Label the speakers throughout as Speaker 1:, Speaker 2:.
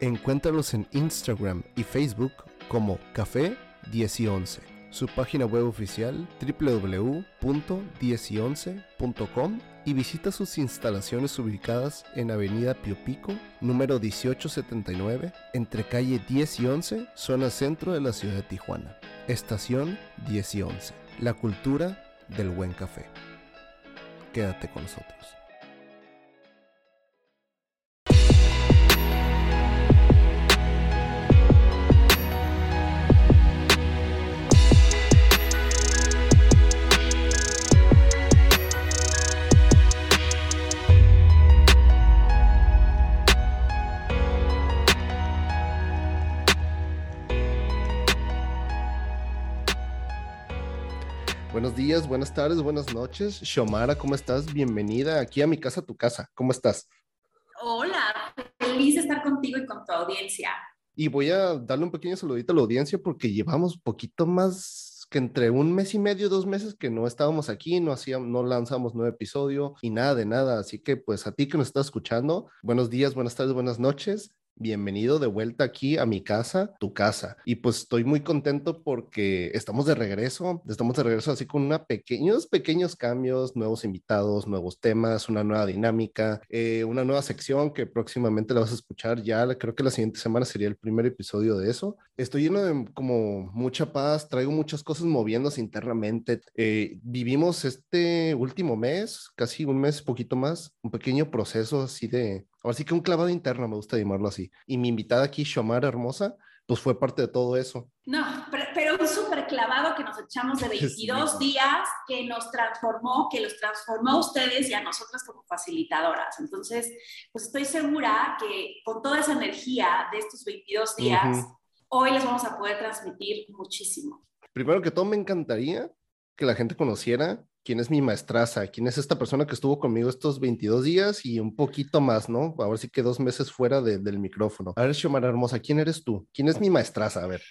Speaker 1: Encuéntralos en Instagram y Facebook como Café 10 y 11. Su página web oficial www.10y11.com y visita sus instalaciones ubicadas en Avenida Pio Pico, número 1879, entre calle 10 y 11, zona centro de la ciudad de Tijuana. Estación 10 y 11. La cultura del buen café. Quédate con nosotros. Buenos días, buenas tardes, buenas noches. Xiomara, ¿cómo estás? Bienvenida aquí a mi casa, tu casa. ¿Cómo estás?
Speaker 2: Hola, feliz de estar contigo y con tu audiencia.
Speaker 1: Y voy a darle un pequeño saludito a la audiencia porque llevamos poquito más que entre un mes y medio, dos meses que no estábamos aquí, no hacíamos, no lanzamos nuevo episodio y nada de nada. Así que pues a ti que nos estás escuchando, buenos días, buenas tardes, buenas noches. Bienvenido de vuelta aquí a mi casa, tu casa. Y pues estoy muy contento porque estamos de regreso, estamos de regreso así con una pequeños, pequeños cambios, nuevos invitados, nuevos temas, una nueva dinámica, eh, una nueva sección que próximamente la vas a escuchar ya, creo que la siguiente semana sería el primer episodio de eso. Estoy lleno de como mucha paz, traigo muchas cosas moviéndose internamente. Eh, vivimos este último mes, casi un mes, poquito más, un pequeño proceso así de Ahora sí que un clavado interno, me gusta llamarlo así. Y mi invitada aquí, Shomara Hermosa, pues fue parte de todo eso.
Speaker 2: No, pero, un súper clavado que nos echamos de 22 días, que nos transformó, que los transformó a ustedes y a nosotras como facilitadoras. Entonces, pues estoy segura que con toda esa energía de estos 22 días, hoy les vamos a poder transmitir muchísimo.
Speaker 1: Primero que todo, me encantaría que la gente conociera quién es mi maestraza, quién es esta persona que estuvo conmigo estos 22 días y un poquito más, ¿no? A ver si que dos meses fuera del micrófono. A ver, Xiomara Hermosa, ¿quién eres tú? ¿Quién es mi maestraza? A ver.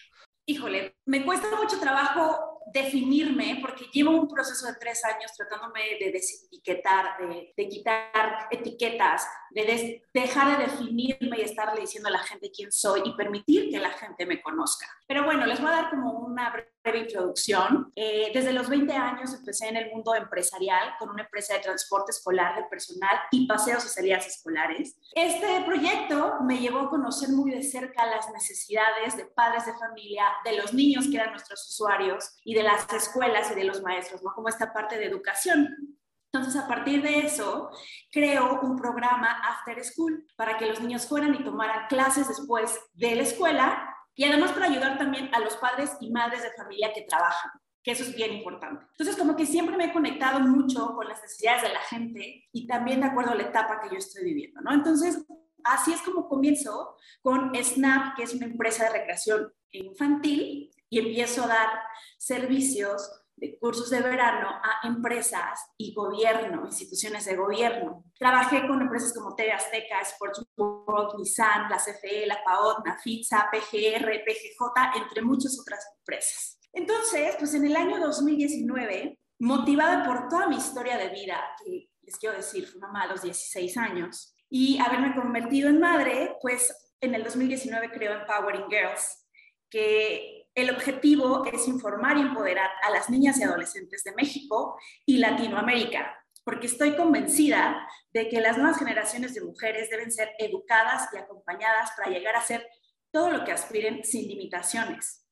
Speaker 2: Híjole, me cuesta mucho trabajo definirme, porque llevo un proceso de tres años tratándome de desetiquetar, de, de quitar etiquetas, de dejar de definirme y estarle diciendo a la gente quién soy y permitir que la gente me conozca. Pero bueno, les voy a dar como una breve introducción. Eh, desde los 20 años empecé en el mundo empresarial con una empresa de transporte escolar de personal y paseos y salidas escolares. Este proyecto me llevó a conocer muy de cerca las necesidades de padres de familia, de los niños que eran nuestros usuarios y de las escuelas y de los maestros, ¿no? Como esta parte de educación. Entonces, a partir de eso, creo un programa After School para que los niños fueran y tomaran clases después de la escuela y además para ayudar también a los padres y madres de familia que trabajan, que eso es bien importante. Entonces, como que siempre me he conectado mucho con las necesidades de la gente y también de acuerdo a la etapa que yo estoy viviendo, ¿no? Entonces, así es como comienzo con Snap, que es una empresa de recreación infantil, y empiezo a dar servicios de cursos de verano a empresas y gobierno, instituciones de gobierno. Trabajé con empresas como TV Azteca, Sports World, Nissan, la CFE, la PAOT, Nafitza, PGR, PGJ, entre muchas otras empresas. Entonces, pues en el año 2019, motivada por toda mi historia de vida, que les quiero decir, fui mamá a los 16 años, y haberme convertido en madre, pues en el 2019 creo Empowering Girls, que el objetivo es informar y empoderar a las niñas y adolescentes de México y Latinoamérica, porque estoy convencida de que las nuevas generaciones de mujeres deben ser educadas y acompañadas para llegar a ser todo lo que aspiren sin limitaciones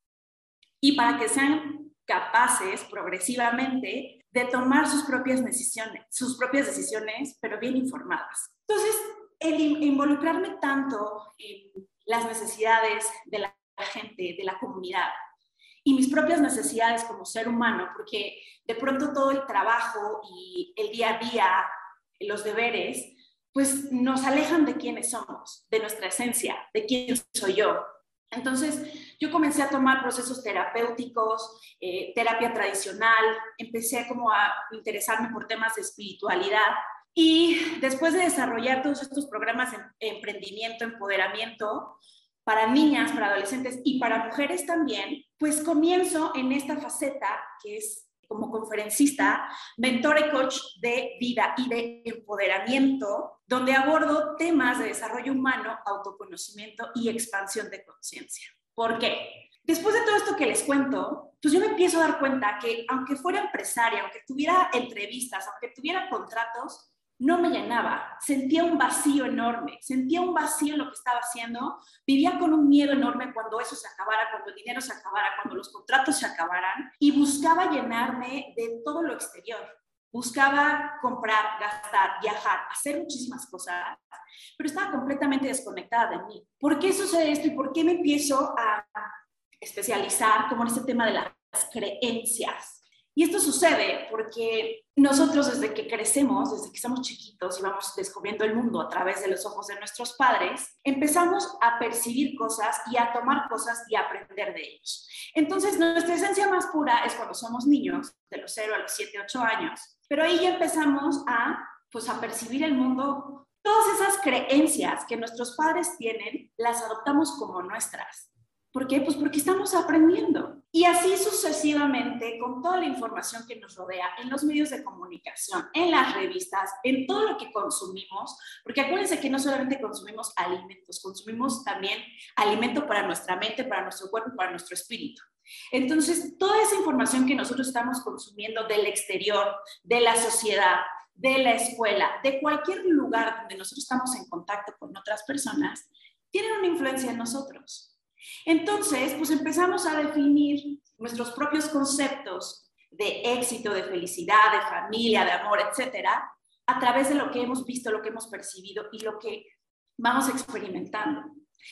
Speaker 2: y para que sean capaces progresivamente de tomar sus propias decisiones, sus propias decisiones, pero bien informadas. Entonces, el involucrarme tanto en las necesidades de la gente, de la comunidad y mis propias necesidades como ser humano, porque de pronto todo el trabajo y el día a día, los deberes, pues nos alejan de quiénes somos, de nuestra esencia, de quién soy yo. Entonces, yo comencé a tomar procesos terapéuticos, eh, terapia tradicional, empecé como a interesarme por temas de espiritualidad y después de desarrollar todos estos programas de emprendimiento, empoderamiento para niñas, para adolescentes y para mujeres también, pues comienzo en esta faceta que es como conferencista, mentor y coach de vida y de empoderamiento, donde abordo temas de desarrollo humano, autoconocimiento y expansión de conciencia. ¿Por qué? Después de todo esto que les cuento, pues yo me empiezo a dar cuenta que aunque fuera empresaria, aunque tuviera entrevistas, aunque tuviera contratos, no me llenaba, sentía un vacío enorme, sentía un vacío en lo que estaba haciendo, vivía con un miedo enorme cuando eso se acabara, cuando el dinero se acabara, cuando los contratos se acabaran y buscaba llenarme de todo lo exterior. Buscaba comprar, gastar, viajar, hacer muchísimas cosas, pero estaba completamente desconectada de mí. ¿Por qué sucede esto y por qué me empiezo a especializar como en este tema de las creencias? Y esto sucede porque nosotros desde que crecemos, desde que somos chiquitos y vamos descubriendo el mundo a través de los ojos de nuestros padres, empezamos a percibir cosas y a tomar cosas y a aprender de ellos. Entonces, nuestra esencia más pura es cuando somos niños, de los 0 a los 7, 8 años, pero ahí ya empezamos a, pues, a percibir el mundo. Todas esas creencias que nuestros padres tienen, las adoptamos como nuestras. ¿Por qué? Pues porque estamos aprendiendo. Y así sucesivamente, con toda la información que nos rodea en los medios de comunicación, en las revistas, en todo lo que consumimos, porque acuérdense que no solamente consumimos alimentos, consumimos también alimento para nuestra mente, para nuestro cuerpo para nuestro espíritu. Entonces, toda esa información que nosotros estamos consumiendo del exterior, de la sociedad, de la escuela, de cualquier lugar donde nosotros estamos en contacto con otras personas, tienen una influencia en nosotros. Entonces, pues empezamos a definir nuestros propios conceptos de éxito, de felicidad, de familia, de amor, etcétera, a través de lo que hemos visto, lo que hemos percibido y lo que vamos experimentando.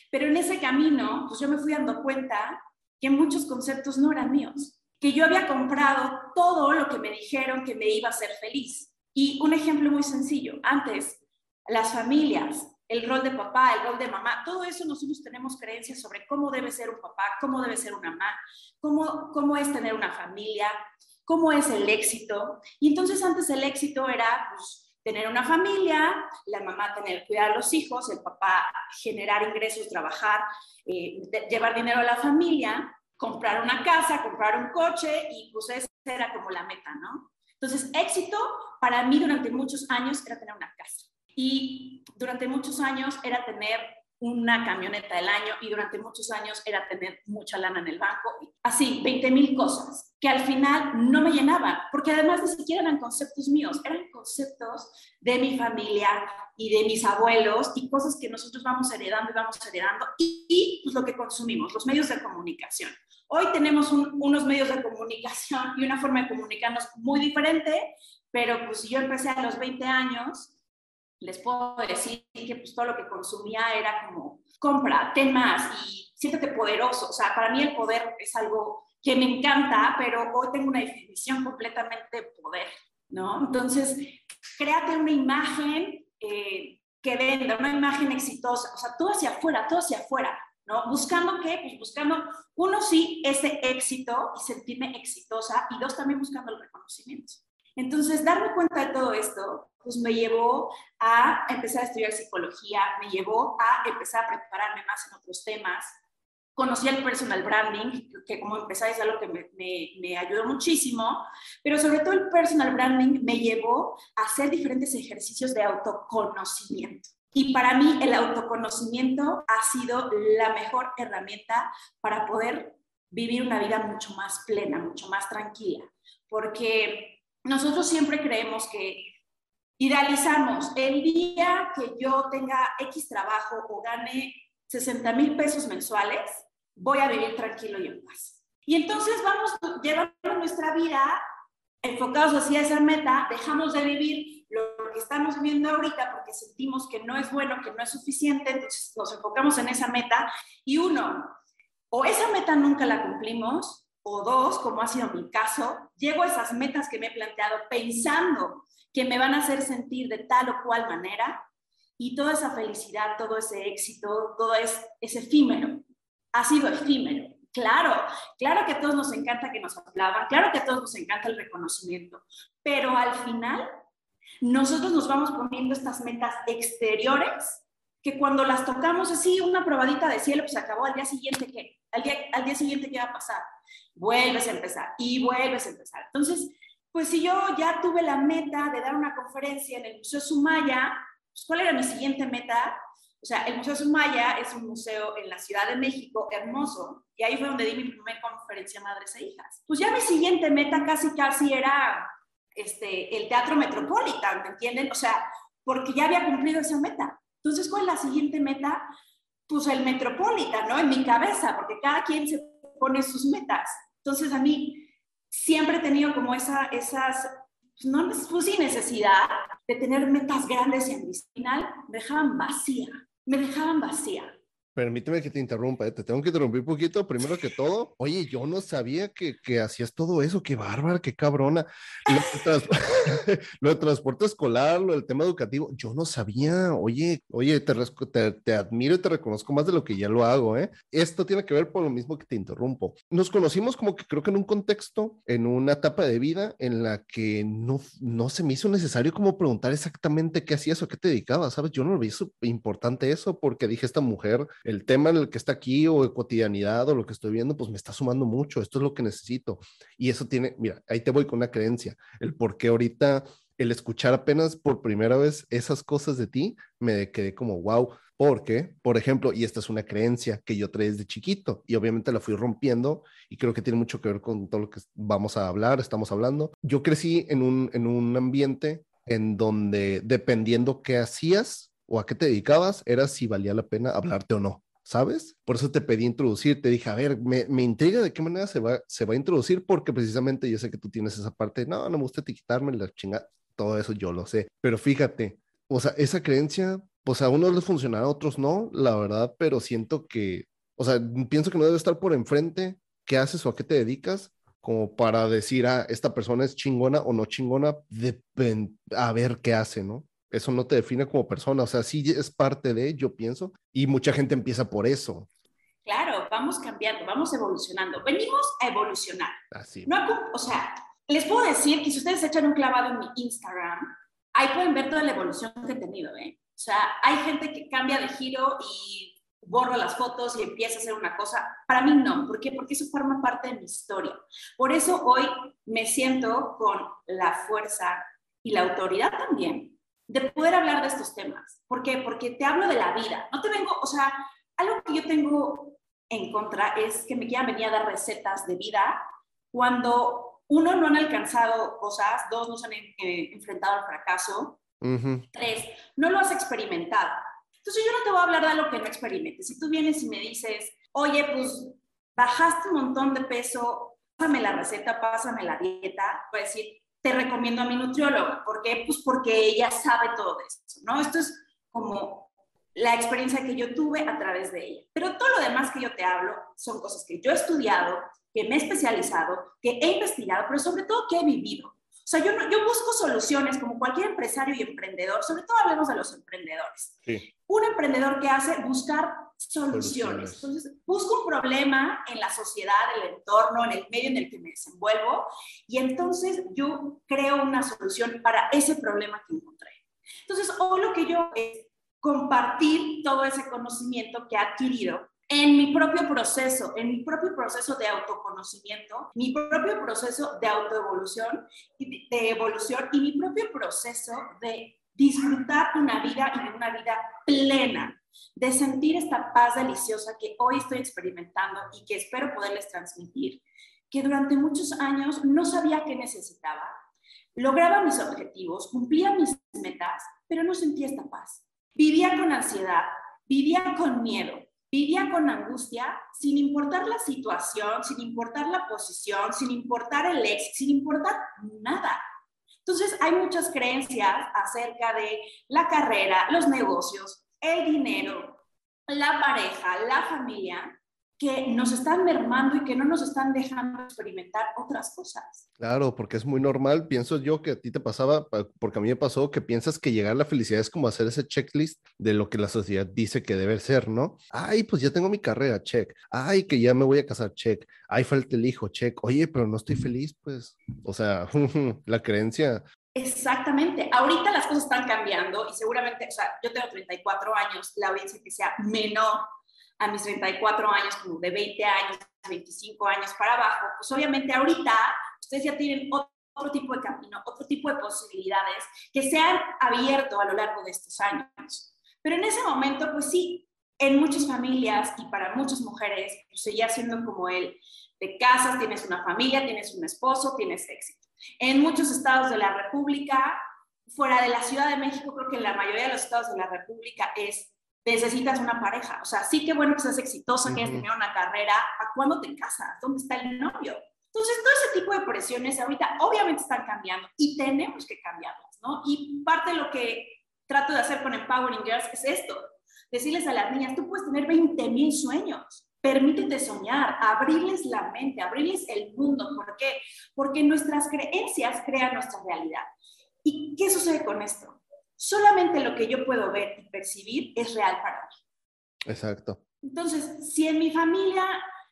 Speaker 2: Pero en ese camino, pues yo me fui dando cuenta que muchos conceptos no eran míos, que yo había comprado todo lo que me dijeron que me iba a hacer feliz. Y un ejemplo muy sencillo, antes las familias el rol de papá, el rol de mamá, todo eso nosotros tenemos creencias sobre cómo debe ser un papá, cómo debe ser una mamá, cómo, cómo es tener una familia, cómo es el éxito. Y entonces antes el éxito era pues, tener una familia, la mamá tener cuidar a los hijos, el papá generar ingresos, trabajar, eh, llevar dinero a la familia, comprar una casa, comprar un coche y pues esa era como la meta, ¿no? Entonces éxito para mí durante muchos años era tener una casa y durante muchos años era tener una camioneta del año y durante muchos años era tener mucha lana en el banco. Así, 20 mil cosas que al final no me llenaban, porque además ni siquiera eran conceptos míos, eran conceptos de mi familia y de mis abuelos y cosas que nosotros vamos heredando y vamos heredando y, pues lo que consumimos, los medios de comunicación. Hoy tenemos unos medios de comunicación y una forma de comunicarnos muy diferente, pero pues yo empecé a los 20 años les puedo decir que pues, todo lo que consumía era como, compra, ten más y siéntete poderoso. O sea, para mí el poder es algo que me encanta, pero hoy tengo una definición completamente de poder, ¿no? Entonces, créate una imagen eh, que venda, una imagen exitosa, o sea, todo hacia afuera, todo hacia afuera, ¿no? Buscando qué? Pues buscando, uno sí, ese éxito y sentirme exitosa, y dos, también buscando el reconocimiento. Entonces, darme cuenta de todo esto, pues me llevó a empezar a estudiar psicología, me llevó a empezar a prepararme más en otros temas. Conocí el personal branding, que como empezáis es algo que me, me, ayudó muchísimo, pero sobre todo el personal branding me llevó a hacer diferentes ejercicios de autoconocimiento. Y para mí el autoconocimiento ha sido la mejor herramienta para poder vivir una vida mucho más plena, mucho más tranquila, porque nosotros siempre creemos que idealizamos el día que yo tenga X trabajo o gane 60 mil pesos mensuales, voy a vivir tranquilo y en paz. Y entonces vamos llevando nuestra vida enfocados hacia esa meta, dejamos de vivir lo que estamos viviendo ahorita porque sentimos que no es bueno, que no es suficiente, entonces nos enfocamos en esa meta y uno, o esa meta nunca la cumplimos, o dos, como ha sido mi caso, llego a esas metas que me he planteado pensando que me van a hacer sentir de tal o cual manera y toda esa felicidad, todo ese éxito, todo es, es efímero. ha sido efímero. Claro, claro que a todos nos encanta que nos aplaudan, claro que a todos nos encanta el reconocimiento, pero al final nosotros nos vamos poniendo estas metas exteriores que cuando las tocamos así, una probadita de cielo, pues se acabó, al día siguiente, ¿qué? Al día, al día siguiente, ¿qué va a pasar? Vuelves a empezar y vuelves a empezar. Entonces, pues si yo ya tuve la meta de dar una conferencia en el Museo Sumaya, pues ¿cuál era mi siguiente meta? O sea, el Museo Sumaya es un museo en la Ciudad de México hermoso y ahí fue donde di mi primera conferencia Madres e Hijas. Pues ya mi siguiente meta casi casi era este, el Teatro Metropolitan, ¿me entienden? O sea, porque ya había cumplido esa meta. Entonces, ¿cuál es la siguiente meta? Pues el Metropolitan, ¿no? En mi cabeza, porque cada quien se pone sus metas. Entonces, a mí siempre he tenido como esa, esas, pues, no, pues necesidad de tener metas grandes y al final me dejaban vacía, me dejaban vacía.
Speaker 1: Permíteme que te interrumpa, ¿eh? te tengo que interrumpir un poquito. Primero que todo, oye, yo no sabía que, que hacías todo eso, qué bárbara, qué cabrona. Lo, de transporte escolar, lo del tema educativo, yo no sabía. Oye, oye, te, te, te, admiro y te reconozco más de lo que ya lo hago, ¿eh? Esto tiene que ver por lo mismo que te interrumpo. Nos conocimos como que creo que en un contexto, en una etapa de vida en la que no, no se me hizo necesario como preguntar exactamente qué hacías o qué te dedicabas, ¿sabes? Yo no lo vi importante eso porque dije, esta mujer el tema en el que está aquí o de cotidianidad o lo que estoy viendo, pues me está sumando mucho, esto es lo que necesito. Y eso tiene, mira, ahí te voy con una creencia, el por qué ahorita el escuchar apenas por primera vez esas cosas de ti, me quedé como, wow, porque, por ejemplo, y esta es una creencia que yo traía desde chiquito y obviamente la fui rompiendo y creo que tiene mucho que ver con todo lo que vamos a hablar, estamos hablando. Yo crecí en un, en un ambiente en donde dependiendo qué hacías, o a qué te dedicabas era si valía la pena hablarte o no, ¿sabes? Por eso te pedí introducir, te dije, a ver, me, me intriga de qué manera se va, se va a introducir, porque precisamente yo sé que tú tienes esa parte, no, no me gusta etiquetarme la chingada, todo eso yo lo sé, pero fíjate, o sea, esa creencia, pues a unos les funcionará, a otros no, la verdad, pero siento que, o sea, pienso que no debe estar por enfrente qué haces o a qué te dedicas, como para decir, ah, esta persona es chingona o no chingona, de, a ver qué hace, ¿no? Eso no te define como persona, o sea, sí es parte de, yo pienso, y mucha gente empieza por eso.
Speaker 2: Claro, vamos cambiando, vamos evolucionando, venimos a evolucionar.
Speaker 1: Así.
Speaker 2: No, o sea, les puedo decir que si ustedes echan un clavado en mi Instagram, ahí pueden ver toda la evolución que he tenido, ¿eh? O sea, hay gente que cambia de giro y borra las fotos y empieza a hacer una cosa. Para mí no, ¿por qué? Porque eso forma parte de mi historia. Por eso hoy me siento con la fuerza y la autoridad también de poder hablar de estos temas. ¿Por qué? Porque te hablo de la vida. No te vengo, o sea, algo que yo tengo en contra es que me quieran venir a dar recetas de vida cuando uno no han alcanzado cosas, dos no se han eh, enfrentado al fracaso, tres no lo has experimentado. Entonces yo no te voy a hablar de algo que no experimentes. Si tú vienes y me dices, oye, pues bajaste un montón de peso, pásame la receta, pásame la dieta, voy a decir, te recomiendo a mi nutrióloga. ¿Por qué? Pues porque ella sabe todo esto, ¿no? Esto es como la experiencia que yo tuve a través de ella. Pero todo lo demás que yo te hablo son cosas que yo he estudiado, que me he especializado, que he investigado, pero sobre todo que he vivido. O sea, yo, yo busco soluciones como cualquier empresario y emprendedor, sobre todo hablemos de los emprendedores.
Speaker 1: Sí.
Speaker 2: Un emprendedor que hace buscar soluciones. Entonces, busco un problema en la sociedad, el entorno, en el medio en el que me desenvuelvo, y entonces yo creo una solución para ese problema que encontré. Entonces, hoy lo que yo es compartir todo ese conocimiento que he adquirido en mi propio proceso, en mi propio proceso de autoconocimiento, mi propio proceso de autoevolución, de evolución y mi propio proceso de disfrutar una vida y de una vida plena, de sentir esta paz deliciosa que hoy estoy experimentando y que espero poderles transmitir, que durante muchos años no sabía qué necesitaba. Lograba mis objetivos, cumplía mis metas, pero no sentía esta paz. Vivía con ansiedad, vivía con miedo, vivía con angustia, sin importar la situación, sin importar la posición, sin importar el éxito, sin importar nada. Entonces, hay muchas creencias acerca de la carrera, los negocios, el dinero, la pareja, la familia, que nos están mermando y que no nos están dejando experimentar otras cosas.
Speaker 1: Claro, porque es muy normal, pienso yo que a ti te pasaba, porque a mí me pasó que piensas que llegar a la felicidad es como hacer ese checklist de lo que la sociedad dice que debe ser, ¿no? Ay, pues ya tengo mi carrera, check. Ay, que ya me voy a casar, check. Ay, falta el hijo, check. Oye, pero no estoy feliz, pues. O sea, la creencia
Speaker 2: Exactamente. Ahorita las cosas están cambiando y seguramente, o sea, yo tengo 34 años, la audiencia que sea menor a mis 34 años, como de 20 años, 25 años para abajo, pues obviamente ahorita ustedes ya tienen otro tipo de camino, otro tipo de posibilidades que se han abierto a lo largo de estos años. Pero en ese momento, pues sí, en muchas familias y para muchas mujeres, pues seguía siendo como el de casas, tienes una familia, tienes un esposo, tienes éxito. En muchos estados de la República, fuera de la Ciudad de México, creo que en la mayoría de los estados de la República es necesitas una pareja. O sea, sí que bueno que seas exitosa, que hayas tenido una carrera, ¿a cuándo te casas? ¿Dónde está el novio? Entonces, todo ese tipo de presiones ahorita obviamente están cambiando y tenemos que cambiarlas, ¿no? Y parte de lo que trato de hacer con Empowering Girls es esto, decirles a las niñas, tú puedes tener 20 mil sueños, permítete soñar, abrirles la mente, abrirles el mundo. ¿Por qué? Porque nuestras creencias crean nuestra realidad. ¿Y qué sucede con esto? solamente lo que yo puedo ver y percibir es real para mí.
Speaker 1: Exacto.
Speaker 2: Entonces, si en mi familia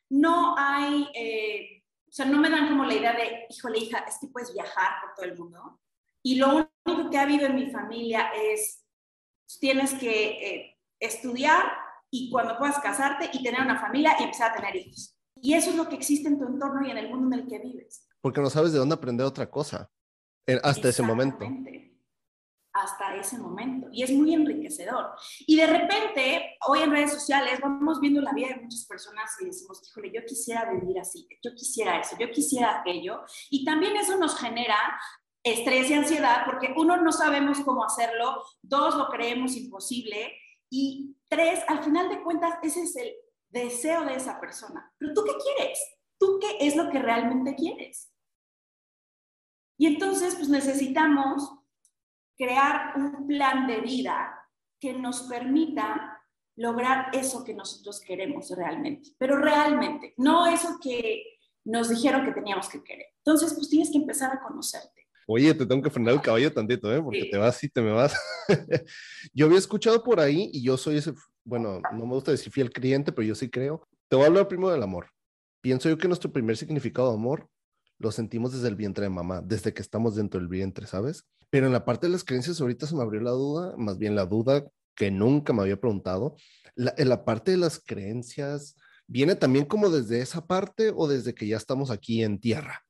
Speaker 2: no hay, eh, o sea, no me dan como la idea de, híjole, hija, es que puedes viajar por todo el mundo. Y lo único que ha habido en mi familia es, tienes que eh, estudiar y cuando puedas casarte y tener una familia y empezar a tener hijos. Y eso es lo que existe en tu entorno y en el mundo en el que vives.
Speaker 1: Porque no sabes de dónde aprender otra cosa hasta ese momento
Speaker 2: hasta ese momento. Y es muy enriquecedor. Y de repente, hoy en redes sociales, vamos viendo la vida de muchas personas y decimos, híjole, yo quisiera vivir así, yo quisiera eso, yo quisiera aquello. Y también eso nos genera estrés y ansiedad porque uno, no sabemos cómo hacerlo, dos, lo creemos imposible y tres, al final de cuentas, ese es el deseo de esa persona. Pero tú qué quieres? ¿Tú qué es lo que realmente quieres? Y entonces, pues necesitamos crear un plan de vida que nos permita lograr eso que nosotros queremos realmente, pero realmente, no eso que nos dijeron que teníamos que querer. Entonces, pues tienes que empezar a conocerte.
Speaker 1: Oye, te tengo que frenar el caballo tantito, ¿eh? Porque te vas y te me vas. yo había escuchado por ahí y yo soy ese, bueno, no me gusta decir fiel cliente, pero yo sí creo. Te voy a hablar primero del amor. Pienso yo que nuestro primer significado de amor lo sentimos desde el vientre de mamá, desde que estamos dentro del vientre, ¿sabes? Pero en la parte de las creencias ahorita se me abrió la duda, más bien la duda que nunca me había preguntado. La, en la parte de las creencias, ¿viene también como desde esa parte o desde que ya estamos aquí en tierra?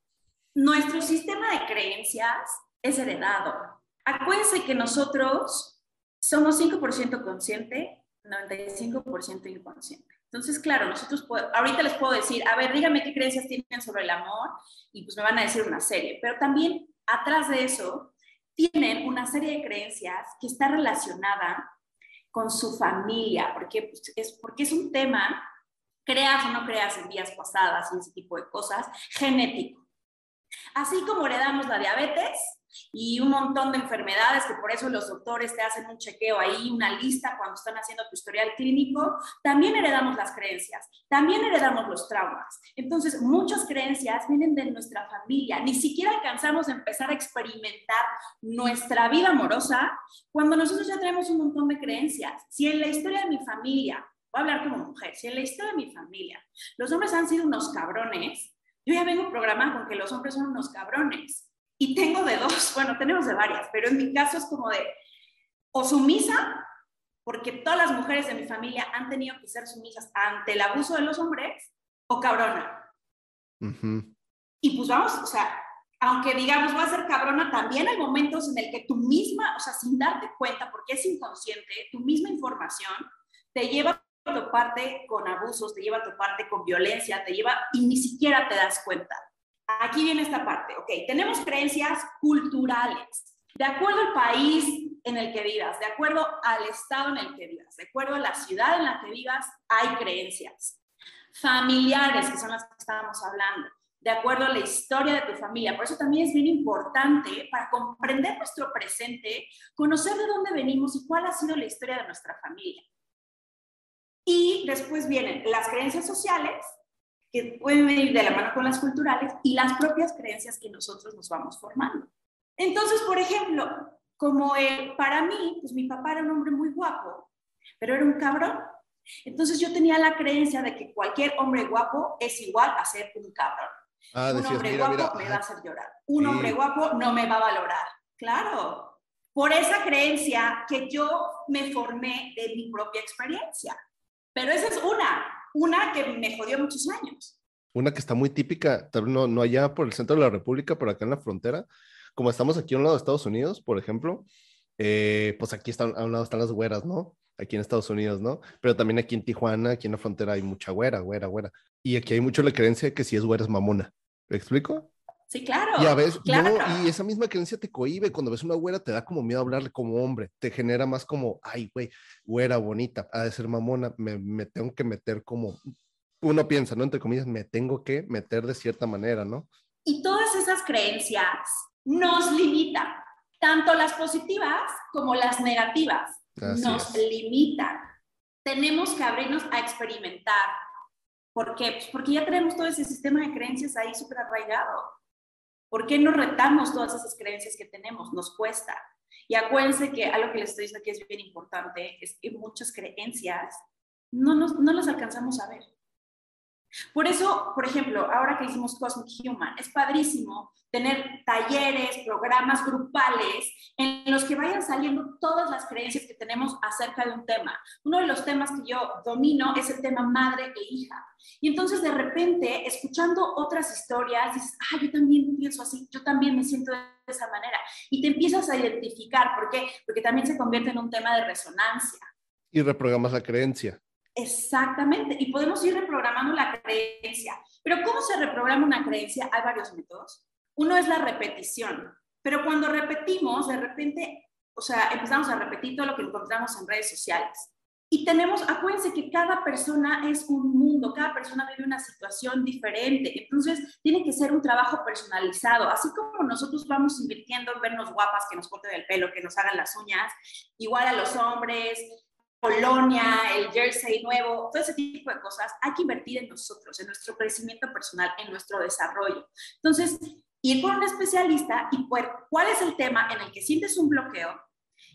Speaker 2: Nuestro sistema de es heredado. Acuérdense que nosotros somos 5% consciente, 95% inconsciente. Entonces, claro, nosotros, ahorita les puedo decir, a ver, díganme qué creencias tienen sobre el amor y pues me van a decir una serie, pero también atrás de eso tienen una serie de creencias que está relacionada con su familia, porque pues, es, porque es un tema, creas o no creas en días pasadas y ese tipo de cosas, genético. Así como heredamos la diabetes, y un montón de enfermedades que por eso los doctores te hacen un chequeo ahí, una lista cuando están haciendo tu historial clínico, también heredamos las creencias, también heredamos los traumas. Entonces, muchas creencias vienen de nuestra familia, ni siquiera alcanzamos a empezar a experimentar nuestra vida amorosa cuando nosotros ya tenemos un montón de creencias. Si en la historia de mi familia, voy a hablar como mujer, si en la historia de mi familia los hombres han sido unos cabrones, yo ya vengo programado con que los hombres son unos cabrones y tengo de dos, bueno, tenemos de varias, pero en mi caso es como de o sumisa, porque todas las mujeres de mi familia han tenido que ser sumisas ante el abuso de los hombres, o cabrona. Y pues vamos, o sea, aunque digamos va a ser cabrona, también hay momentos en el que tú misma, o sea, sin darte cuenta, porque es inconsciente, tu misma información te lleva a toparte con abusos, te lleva a toparte con violencia, te lleva y ni siquiera te das cuenta aquí viene esta parte, ok, tenemos creencias culturales. De acuerdo al país en el que vivas, de acuerdo al estado en el que vivas, de acuerdo a la ciudad en la que vivas, hay creencias. Familiares, que son las que estábamos hablando, de acuerdo a la historia de tu familia. Por eso también es bien importante para comprender nuestro presente, conocer de dónde venimos y cuál ha sido la historia de nuestra familia. Y después vienen las creencias sociales, que pueden venir de la mano con las culturales, y las propias creencias que nosotros nos vamos formando. Entonces, por ejemplo, como para mí, pues mi papá era un hombre muy guapo, pero era un cabrón. Entonces yo tenía la creencia de que cualquier hombre guapo es igual a ser un cabrón. Ah, un hombre guapo me va a hacer llorar. Un hombre guapo no me va a valorar. Claro. Por esa creencia que yo me formé de mi propia experiencia. Pero esa es una, una que me jodió muchos años.
Speaker 1: Una que está muy típica, no, no allá por el centro de la República, pero acá en la frontera, como estamos aquí a un lado de Estados Unidos, por ejemplo, eh, pues aquí están, a un lado están las güeras, ¿no? Aquí en Estados Unidos, ¿no? Pero también aquí en Tijuana, aquí en la frontera hay mucha güera, güera, güera. Y aquí hay mucho la creencia de que si es güera es mamona. ¿Me explico?
Speaker 2: Sí, claro.
Speaker 1: Y a veces, no, y esa misma creencia te cohibe. Cuando ves una güera, te da como miedo hablarle como hombre. Te genera más como, ay, güey, güera bonita, ha de ser mamona, me, me tengo que meter como, uno piensa, ¿no? Entre comillas, me tengo que meter de cierta manera, ¿no?
Speaker 2: Y todas esas creencias nos limitan, tanto las positivas como las negativas. nos limitan. Tenemos que abrirnos a experimentar. ¿Por qué? Pues porque ya tenemos todo ese sistema de creencias ahí súper arraigado. ¿Por qué no retamos todas esas creencias que tenemos? Nos cuesta. Y acuérdense que algo que les estoy diciendo aquí es bien importante, es que muchas creencias no, no las alcanzamos a ver. Por eso, por ejemplo, ahora que hicimos Cosmic Human, es padrísimo tener talleres, programas grupales en los que vayan saliendo todas las creencias que tenemos acerca de un tema. Uno de los temas que yo domino es el tema madre e hija. Y entonces de repente, escuchando otras historias, dices, ah, yo también pienso así, yo también me siento de esa manera. Y te empiezas a identificar, ¿por qué? Porque también se convierte en un tema de resonancia.
Speaker 1: Y reprogramas la creencia.
Speaker 2: Exactamente, y podemos ir reprogramando la creencia. Pero ¿cómo se reprograma una creencia? Hay varios métodos. Uno es la repetición, pero cuando repetimos, de repente, o sea, empezamos a repetir todo lo que encontramos en redes sociales. Y tenemos, acuérdense que cada persona es un mundo, cada persona vive una situación diferente, entonces tiene que ser un trabajo personalizado, así como nosotros vamos invirtiendo en vernos guapas, que nos corten el pelo, que nos hagan las uñas, igual a los hombres, Polonia, el jersey nuevo, todo ese tipo de cosas, hay que invertir en nosotros, en nuestro crecimiento personal, en nuestro desarrollo. Entonces, ir con un especialista y ver cuál es el tema en el que sientes un bloqueo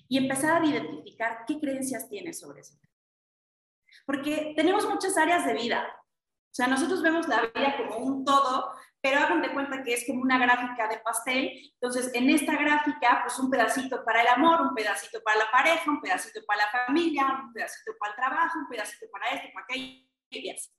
Speaker 2: y empezar a identificar qué creencias tienes sobre eso. Porque tenemos muchas áreas de vida. O sea, nosotros vemos la vida como un todo, pero hagan de cuenta que es como una gráfica de pastel. Entonces, en esta gráfica, pues un pedacito para el amor, un pedacito para la pareja, un pedacito para la familia, un pedacito para el trabajo, un pedacito para esto, para aquello, y así.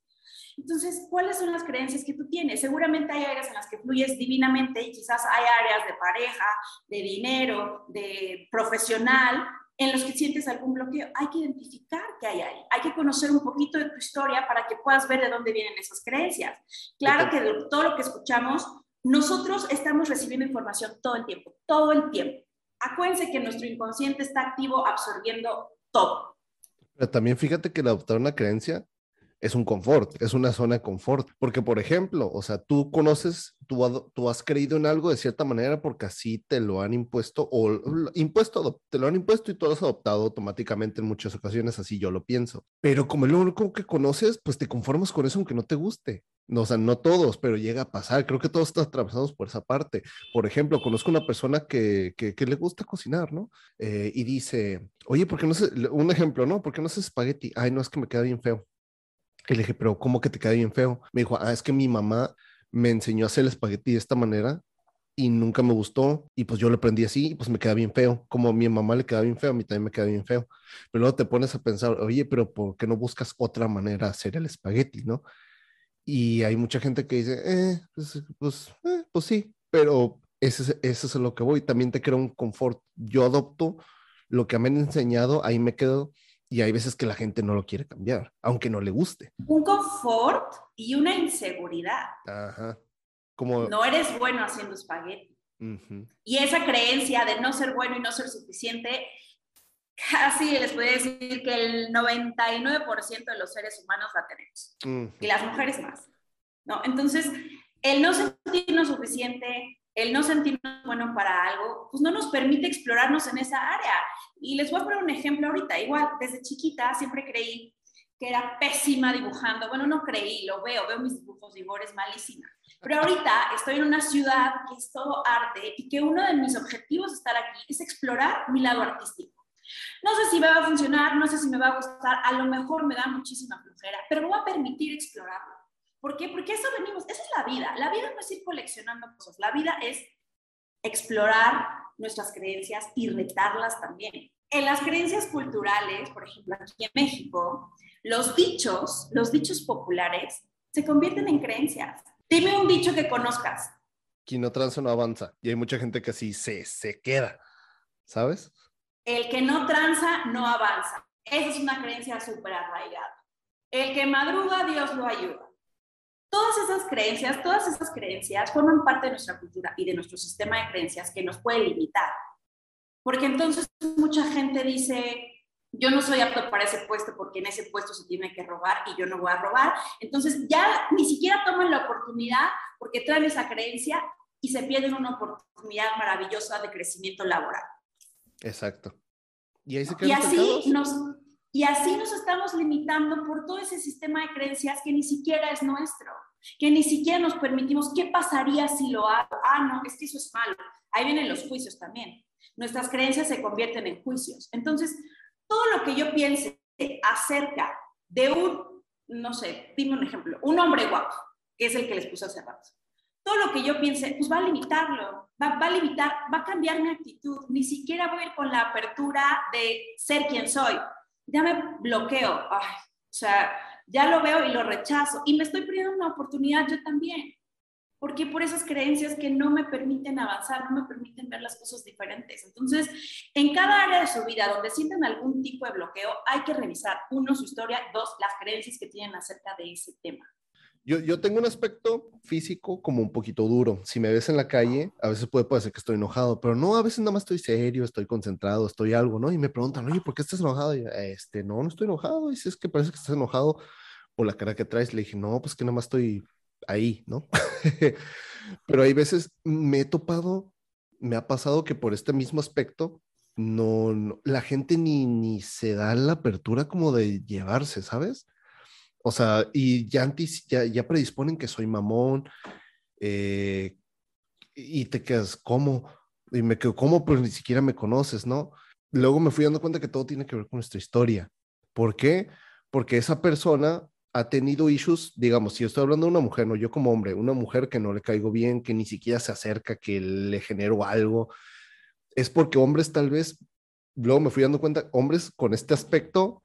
Speaker 2: Entonces, ¿cuáles son las creencias que tú tienes? Seguramente hay áreas en las que fluyes divinamente y quizás hay áreas de pareja, de dinero, de profesional, en los que sientes algún bloqueo. Hay que identificar qué hay ahí. Hay que conocer un poquito de tu historia para que puedas ver de dónde vienen esas creencias. Claro que de todo lo que escuchamos, nosotros estamos recibiendo información todo el tiempo, todo el tiempo. Acuérdense que nuestro inconsciente está activo absorbiendo todo.
Speaker 1: Pero también fíjate que adoptar una creencia es un confort, es una zona de confort. Porque, por ejemplo, o sea, tú conoces, tú, tú has creído en algo de cierta manera porque así te lo han impuesto o impuesto, te lo han impuesto y tú lo has adoptado automáticamente en muchas ocasiones, así yo lo pienso. Pero como lo único que conoces, pues te conformas con eso aunque no te guste. No, o sea, no todos, pero llega a pasar. Creo que todos están atravesados por esa parte. Por ejemplo, conozco una persona que, que, le gusta cocinar, ¿no? Eh, y dice, oye, ¿por qué no sé? Un ejemplo, ¿no? ¿Por qué no haces espagueti? Ay, no, es que me queda bien feo. Y le dije, pero ¿cómo que te queda bien feo? Me dijo, ah, es que mi mamá me enseñó a hacer el espagueti de esta manera y nunca me gustó y pues yo lo aprendí así y pues me queda bien feo. Como a mi mamá le queda bien feo, a mí también me queda bien feo. Pero luego te pones a pensar, oye, pero ¿por qué no buscas otra manera de hacer el espagueti, no? Y hay mucha gente que dice, eh, pues, pues, eh, pues sí, pero ese, ese es lo que voy. También te crea un confort. Yo adopto lo que me han enseñado, ahí me quedo y hay veces que la gente no lo quiere cambiar, aunque no le guste.
Speaker 2: Un confort y una inseguridad. Ajá. Como... No eres bueno haciendo espagueti. Y esa creencia de no ser bueno y no ser suficiente, casi les puedo decir que el 99% de los seres humanos la tenemos. Y las mujeres más. ¿no? Entonces, el no sentirnos suficiente, el no sentirnos bueno para algo, pues no nos permite explorarnos en esa área. Y les voy a poner un ejemplo ahorita. Igual, desde chiquita siempre creí que era pésima dibujando. Bueno, no creí, lo veo, veo mis dibujos y digo, eres malísima. Pero ahorita estoy en una ciudad que es todo arte y que uno de mis objetivos de estar aquí es explorar mi lado artístico. No sé si va a funcionar, no sé si me va a gustar, a lo mejor me da muchísima flojera, pero me va a permitir explorarlo. ¿Por qué? Porque eso venimos, esa es la vida. La vida no es ir coleccionando cosas, la vida es explorar nuestras creencias y retarlas también. En las creencias culturales, por ejemplo, aquí en México, los dichos, los dichos populares, se convierten en creencias. Dime un dicho que conozcas.
Speaker 1: Quien no tranza no avanza. Y hay mucha gente que así se, se queda, ¿sabes?
Speaker 2: El que no tranza no avanza. Esa es una creencia súper arraigada. El que madruga, Dios lo ayuda. Todas esas creencias, todas esas creencias forman parte de nuestra cultura y de nuestro sistema de creencias que nos puede limitar. Porque entonces mucha gente dice, yo no soy apto para ese puesto porque en ese puesto se tiene que robar y yo no voy a robar. Entonces ya ni siquiera toman la oportunidad porque traen esa creencia y se pierden una oportunidad maravillosa de crecimiento laboral.
Speaker 1: Exacto. Y, ahí se
Speaker 2: y así nos y así nos estamos limitando por todo ese sistema de creencias que ni siquiera es nuestro, que ni siquiera nos permitimos, ¿qué pasaría si lo hago? Ah, no, es que eso es malo. Ahí vienen los juicios también. Nuestras creencias se convierten en juicios. Entonces, todo lo que yo piense acerca de un, no sé, dime un ejemplo, un hombre guapo, que es el que les puse hace rato. Todo lo que yo piense, pues va a limitarlo, va, va, a limitar, va a cambiar mi actitud. Ni siquiera voy a ir con la apertura de ser quien soy. Ya me bloqueo, o sea, ya lo veo y lo rechazo. Y me estoy perdiendo una oportunidad yo también porque por esas creencias que no me permiten avanzar, no me permiten ver las cosas diferentes. Entonces, en cada área de su vida donde sienten algún tipo de bloqueo, hay que revisar, uno, su historia, dos, las creencias que tienen acerca de ese tema.
Speaker 1: Yo, yo tengo un aspecto físico como un poquito duro. Si me ves en la calle, a veces puede parecer que estoy enojado, pero no, a veces nada más estoy serio, estoy concentrado, estoy algo, ¿no? Y me preguntan, oye, ¿por qué estás enojado? Y, este, no, no estoy enojado. Y si es que parece que estás enojado por la cara que traes, le dije, no, pues que nada más estoy ahí, ¿no? Pero hay veces me he topado, me ha pasado que por este mismo aspecto, no, la gente ni, ni se da la apertura como de llevarse, ¿sabes? O sea, y ya, antes, ya, ya predisponen que soy mamón, eh, y te quedas, ¿cómo? Y me quedo, ¿cómo? Pero ni siquiera me conoces, ¿no? Luego me fui dando cuenta que todo tiene que ver con nuestra historia. ¿Por qué? Porque esa persona ha tenido issues, digamos, si yo estoy hablando de una mujer, no yo como hombre, una mujer que no le caigo bien, que ni siquiera se acerca, que le genero algo, es porque hombres tal vez, luego me fui dando cuenta, hombres con este aspecto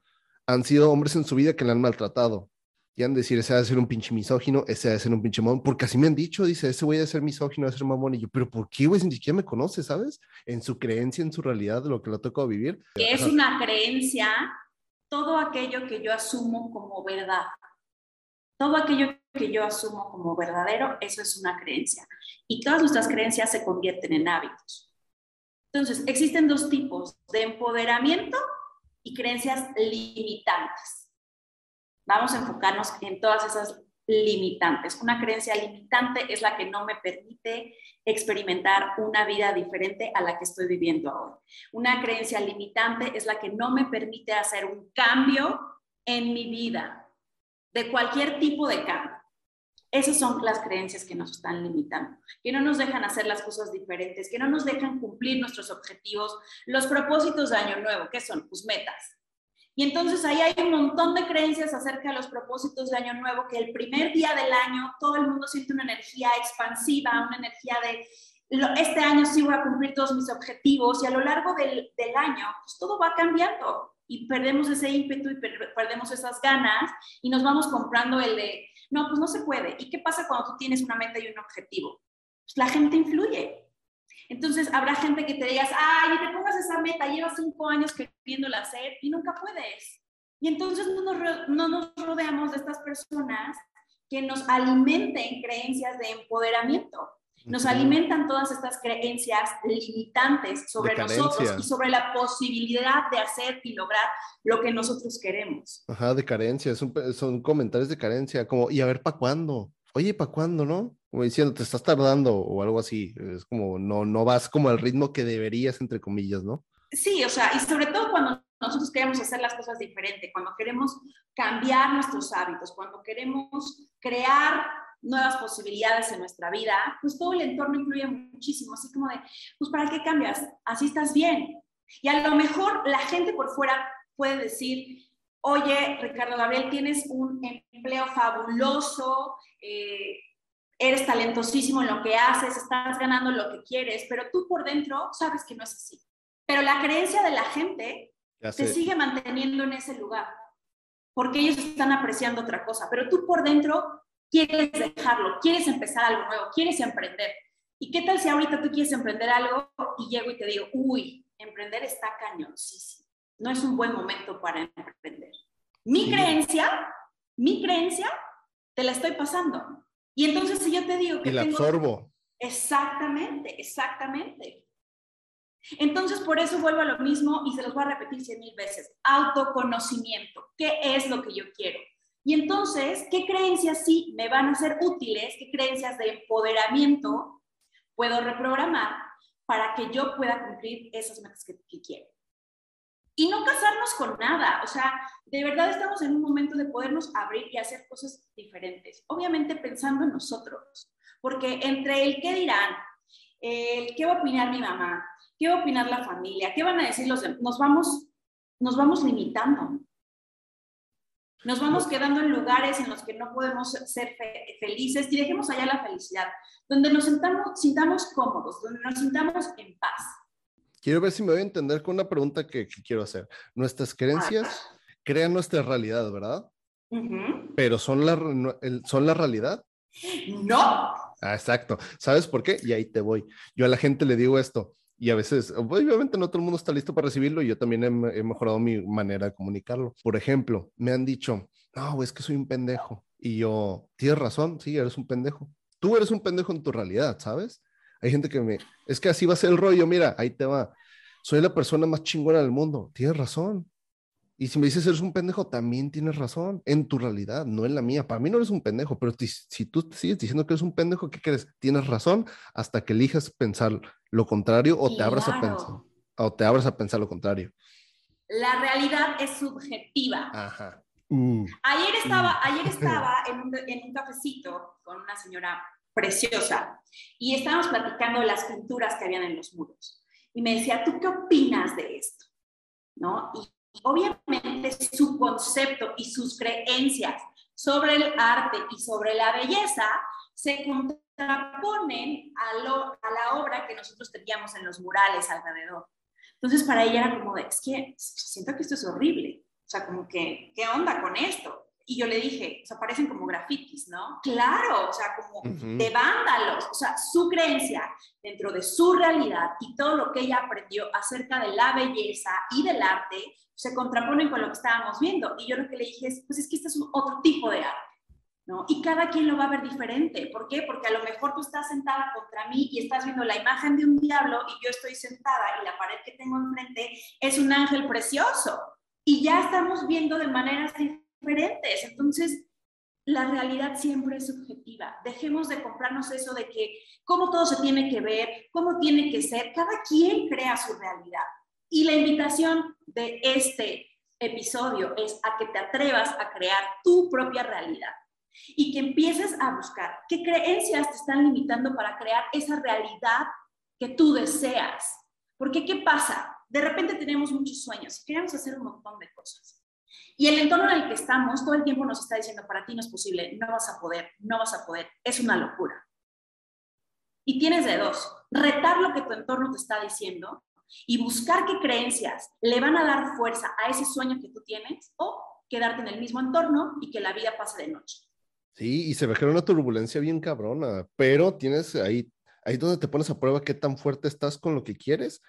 Speaker 1: han sido hombres en su vida que le han maltratado. Y han de decir, ese ha de ser un pinche misógino, ese ha de ser un pinche mamón, porque así me han dicho, dice, ese voy a ser misógino, a ser mamón. Y yo, pero ¿por qué, güey? Ni siquiera me conoce, ¿sabes? En su creencia, en su realidad, de lo que le ha tocado vivir.
Speaker 2: Que es una creencia todo aquello que yo asumo como verdad. Todo aquello que yo asumo como verdadero, eso es una creencia. Y todas nuestras creencias se convierten en hábitos. Entonces, existen dos tipos de empoderamiento y creencias limitantes. Vamos a enfocarnos en todas esas limitantes. Una creencia limitante es la que no me permite experimentar una vida diferente a la que estoy viviendo ahora. Una creencia limitante es la que no me permite hacer un cambio en mi vida, de cualquier tipo de cambio. Esas son las creencias que nos están limitando, que no nos dejan hacer las cosas diferentes, que no nos dejan cumplir nuestros objetivos, los propósitos de año nuevo, que son? Pues metas. Y entonces ahí hay un montón de creencias acerca de los propósitos de Año Nuevo, que el primer día del año todo el mundo siente una energía expansiva, una energía de, este año sí voy a cumplir todos mis objetivos y a lo largo del, del año, pues todo va cambiando y perdemos ese ímpetu y perdemos esas ganas y nos vamos comprando el de, no, pues no se puede. ¿Y qué pasa cuando tú tienes una meta y un objetivo? Pues la gente influye. Entonces habrá gente que te digas, ay, te pongas esa meta, llevas cinco años queriéndola hacer y nunca puedes. Y entonces no nos, no nos rodeamos de estas personas que nos alimenten creencias de empoderamiento. Nos alimentan todas estas creencias limitantes sobre nosotros y sobre la posibilidad de hacer y lograr lo que nosotros queremos.
Speaker 1: Ajá, de carencia, son, son comentarios de carencia, como, ¿y a ver para cuándo? Oye, ¿para cuándo, no? como diciendo, te estás tardando o algo así. Es como, no, no vas como al ritmo que deberías, entre comillas, ¿no?
Speaker 2: Sí, o sea, y sobre todo cuando nosotros queremos hacer las cosas diferente, cuando queremos cambiar nuestros hábitos, cuando queremos crear nuevas posibilidades en nuestra vida, pues todo el entorno influye muchísimo, así como de, pues ¿para qué cambias? Así estás bien. Y a lo mejor la gente por fuera puede decir, oye, Ricardo Gabriel, tienes un empleo fabuloso, eh, eres talentosísimo en lo que haces, estás ganando lo que quieres, pero tú por dentro sabes que no es así. Pero la creencia de la gente te sigue manteniendo en ese lugar, porque ellos están apreciando otra cosa, pero tú por dentro quieres dejarlo, quieres empezar algo nuevo, quieres emprender. ¿Y qué tal si ahorita tú quieres emprender algo y llego y te digo, uy, emprender está cañoncísimo, no es un buen momento para emprender? Mi creencia, mi creencia, te la estoy pasando. Y entonces si yo te digo que...
Speaker 1: Y la absorbo.
Speaker 2: Exactamente, exactamente. Entonces, por eso vuelvo a lo mismo y se los voy a repetir cien mil veces. Autoconocimiento. ¿Qué es lo que yo quiero? Y entonces, ¿qué creencias sí me van a ser útiles? ¿Qué creencias de empoderamiento puedo reprogramar para que yo pueda cumplir esas metas que, quiero? Y no casarnos con nada, o sea, de verdad estamos en un momento de podernos abrir y hacer cosas diferentes, obviamente pensando en nosotros, porque entre el qué dirán, el qué va a opinar mi mamá, qué va a opinar la familia, qué van a decir los demás, nos vamos, nos vamos limitando. Nos vamos quedando en lugares en los que no podemos ser felices y dejemos allá la felicidad, donde nos sintamos, sintamos cómodos, donde nos sintamos en paz.
Speaker 1: Quiero ver si me voy a entender con una pregunta que, quiero hacer. Nuestras creencias crean nuestra realidad, ¿verdad? Pero son la, son la realidad.
Speaker 2: No.
Speaker 1: Ah, exacto. ¿Sabes por qué? Y ahí te voy. Yo a la gente le digo esto y a veces, obviamente no todo el mundo está listo para recibirlo y yo también he, mejorado mi manera de comunicarlo. Por ejemplo, me han dicho, no, es que soy un pendejo. Y yo, tienes razón, sí, eres un pendejo. Tú eres un pendejo en tu realidad, ¿sabes? Hay gente que me, es que así va a ser el rollo, mira, ahí te va. Soy la persona más chingona del mundo. Tienes razón. Y si me dices eres un pendejo, también tienes razón, en tu realidad, no en la mía. Para mí no eres un pendejo, pero si tú sigues diciendo que eres un pendejo, ¿qué crees? Tienes razón hasta que elijas pensar lo contrario o te abras a pensar o te abras a pensar lo contrario.
Speaker 2: La realidad es subjetiva.
Speaker 1: Ajá.
Speaker 2: Uh. ayer estaba, uh. ayer estaba en un, en un cafecito con una señora preciosa y estábamos platicando de las pinturas que habían en los muros. Y me decía, ¿tú qué opinas de esto? ¿No? Y obviamente su concepto y sus creencias sobre el arte y sobre la belleza se contraponen a, a la obra que nosotros teníamos en los murales alrededor. Entonces para ella era como de, es que siento que esto es horrible, o sea, como que, ¿qué onda con esto? Y yo le dije, o sea, parecen como grafitis, ¿no? Claro, o sea, como de vándalos, o sea, su creencia dentro de su realidad y todo lo que ella aprendió acerca de la belleza y del arte se contraponen con lo que estábamos viendo. Y yo lo que le dije es, pues es que este es un otro tipo de arte. ¿No? Y cada quien lo va a ver diferente. ¿Por qué? Porque a lo mejor tú estás sentada contra mí y estás viendo la imagen de un diablo y yo estoy sentada y la pared que tengo enfrente es un ángel precioso. Y ya estamos viendo de maneras diferentes. Entonces, la realidad siempre es subjetiva. Dejemos de comprarnos eso de que cómo todo se tiene que ver, cómo tiene que ser. Cada quien crea su realidad. Y la invitación de este episodio es a que te atrevas a crear tu propia realidad y que empieces a buscar qué creencias te están limitando para crear esa realidad que tú deseas. Porque ¿qué pasa? De repente tenemos muchos sueños y queremos hacer un montón de cosas. Y el entorno en el que estamos todo el tiempo nos está diciendo, para ti no es posible, no vas a poder, no vas a poder, es una locura. Y tienes de dos, retar lo que tu entorno te está diciendo y buscar qué creencias le van a dar fuerza a ese sueño que tú tienes o quedarte en el mismo entorno y que la vida pase de noche.
Speaker 1: Sí, y se ve que una turbulencia bien cabrona, pero tienes ahí, ahí donde te pones a prueba qué tan fuerte estás con lo que quieres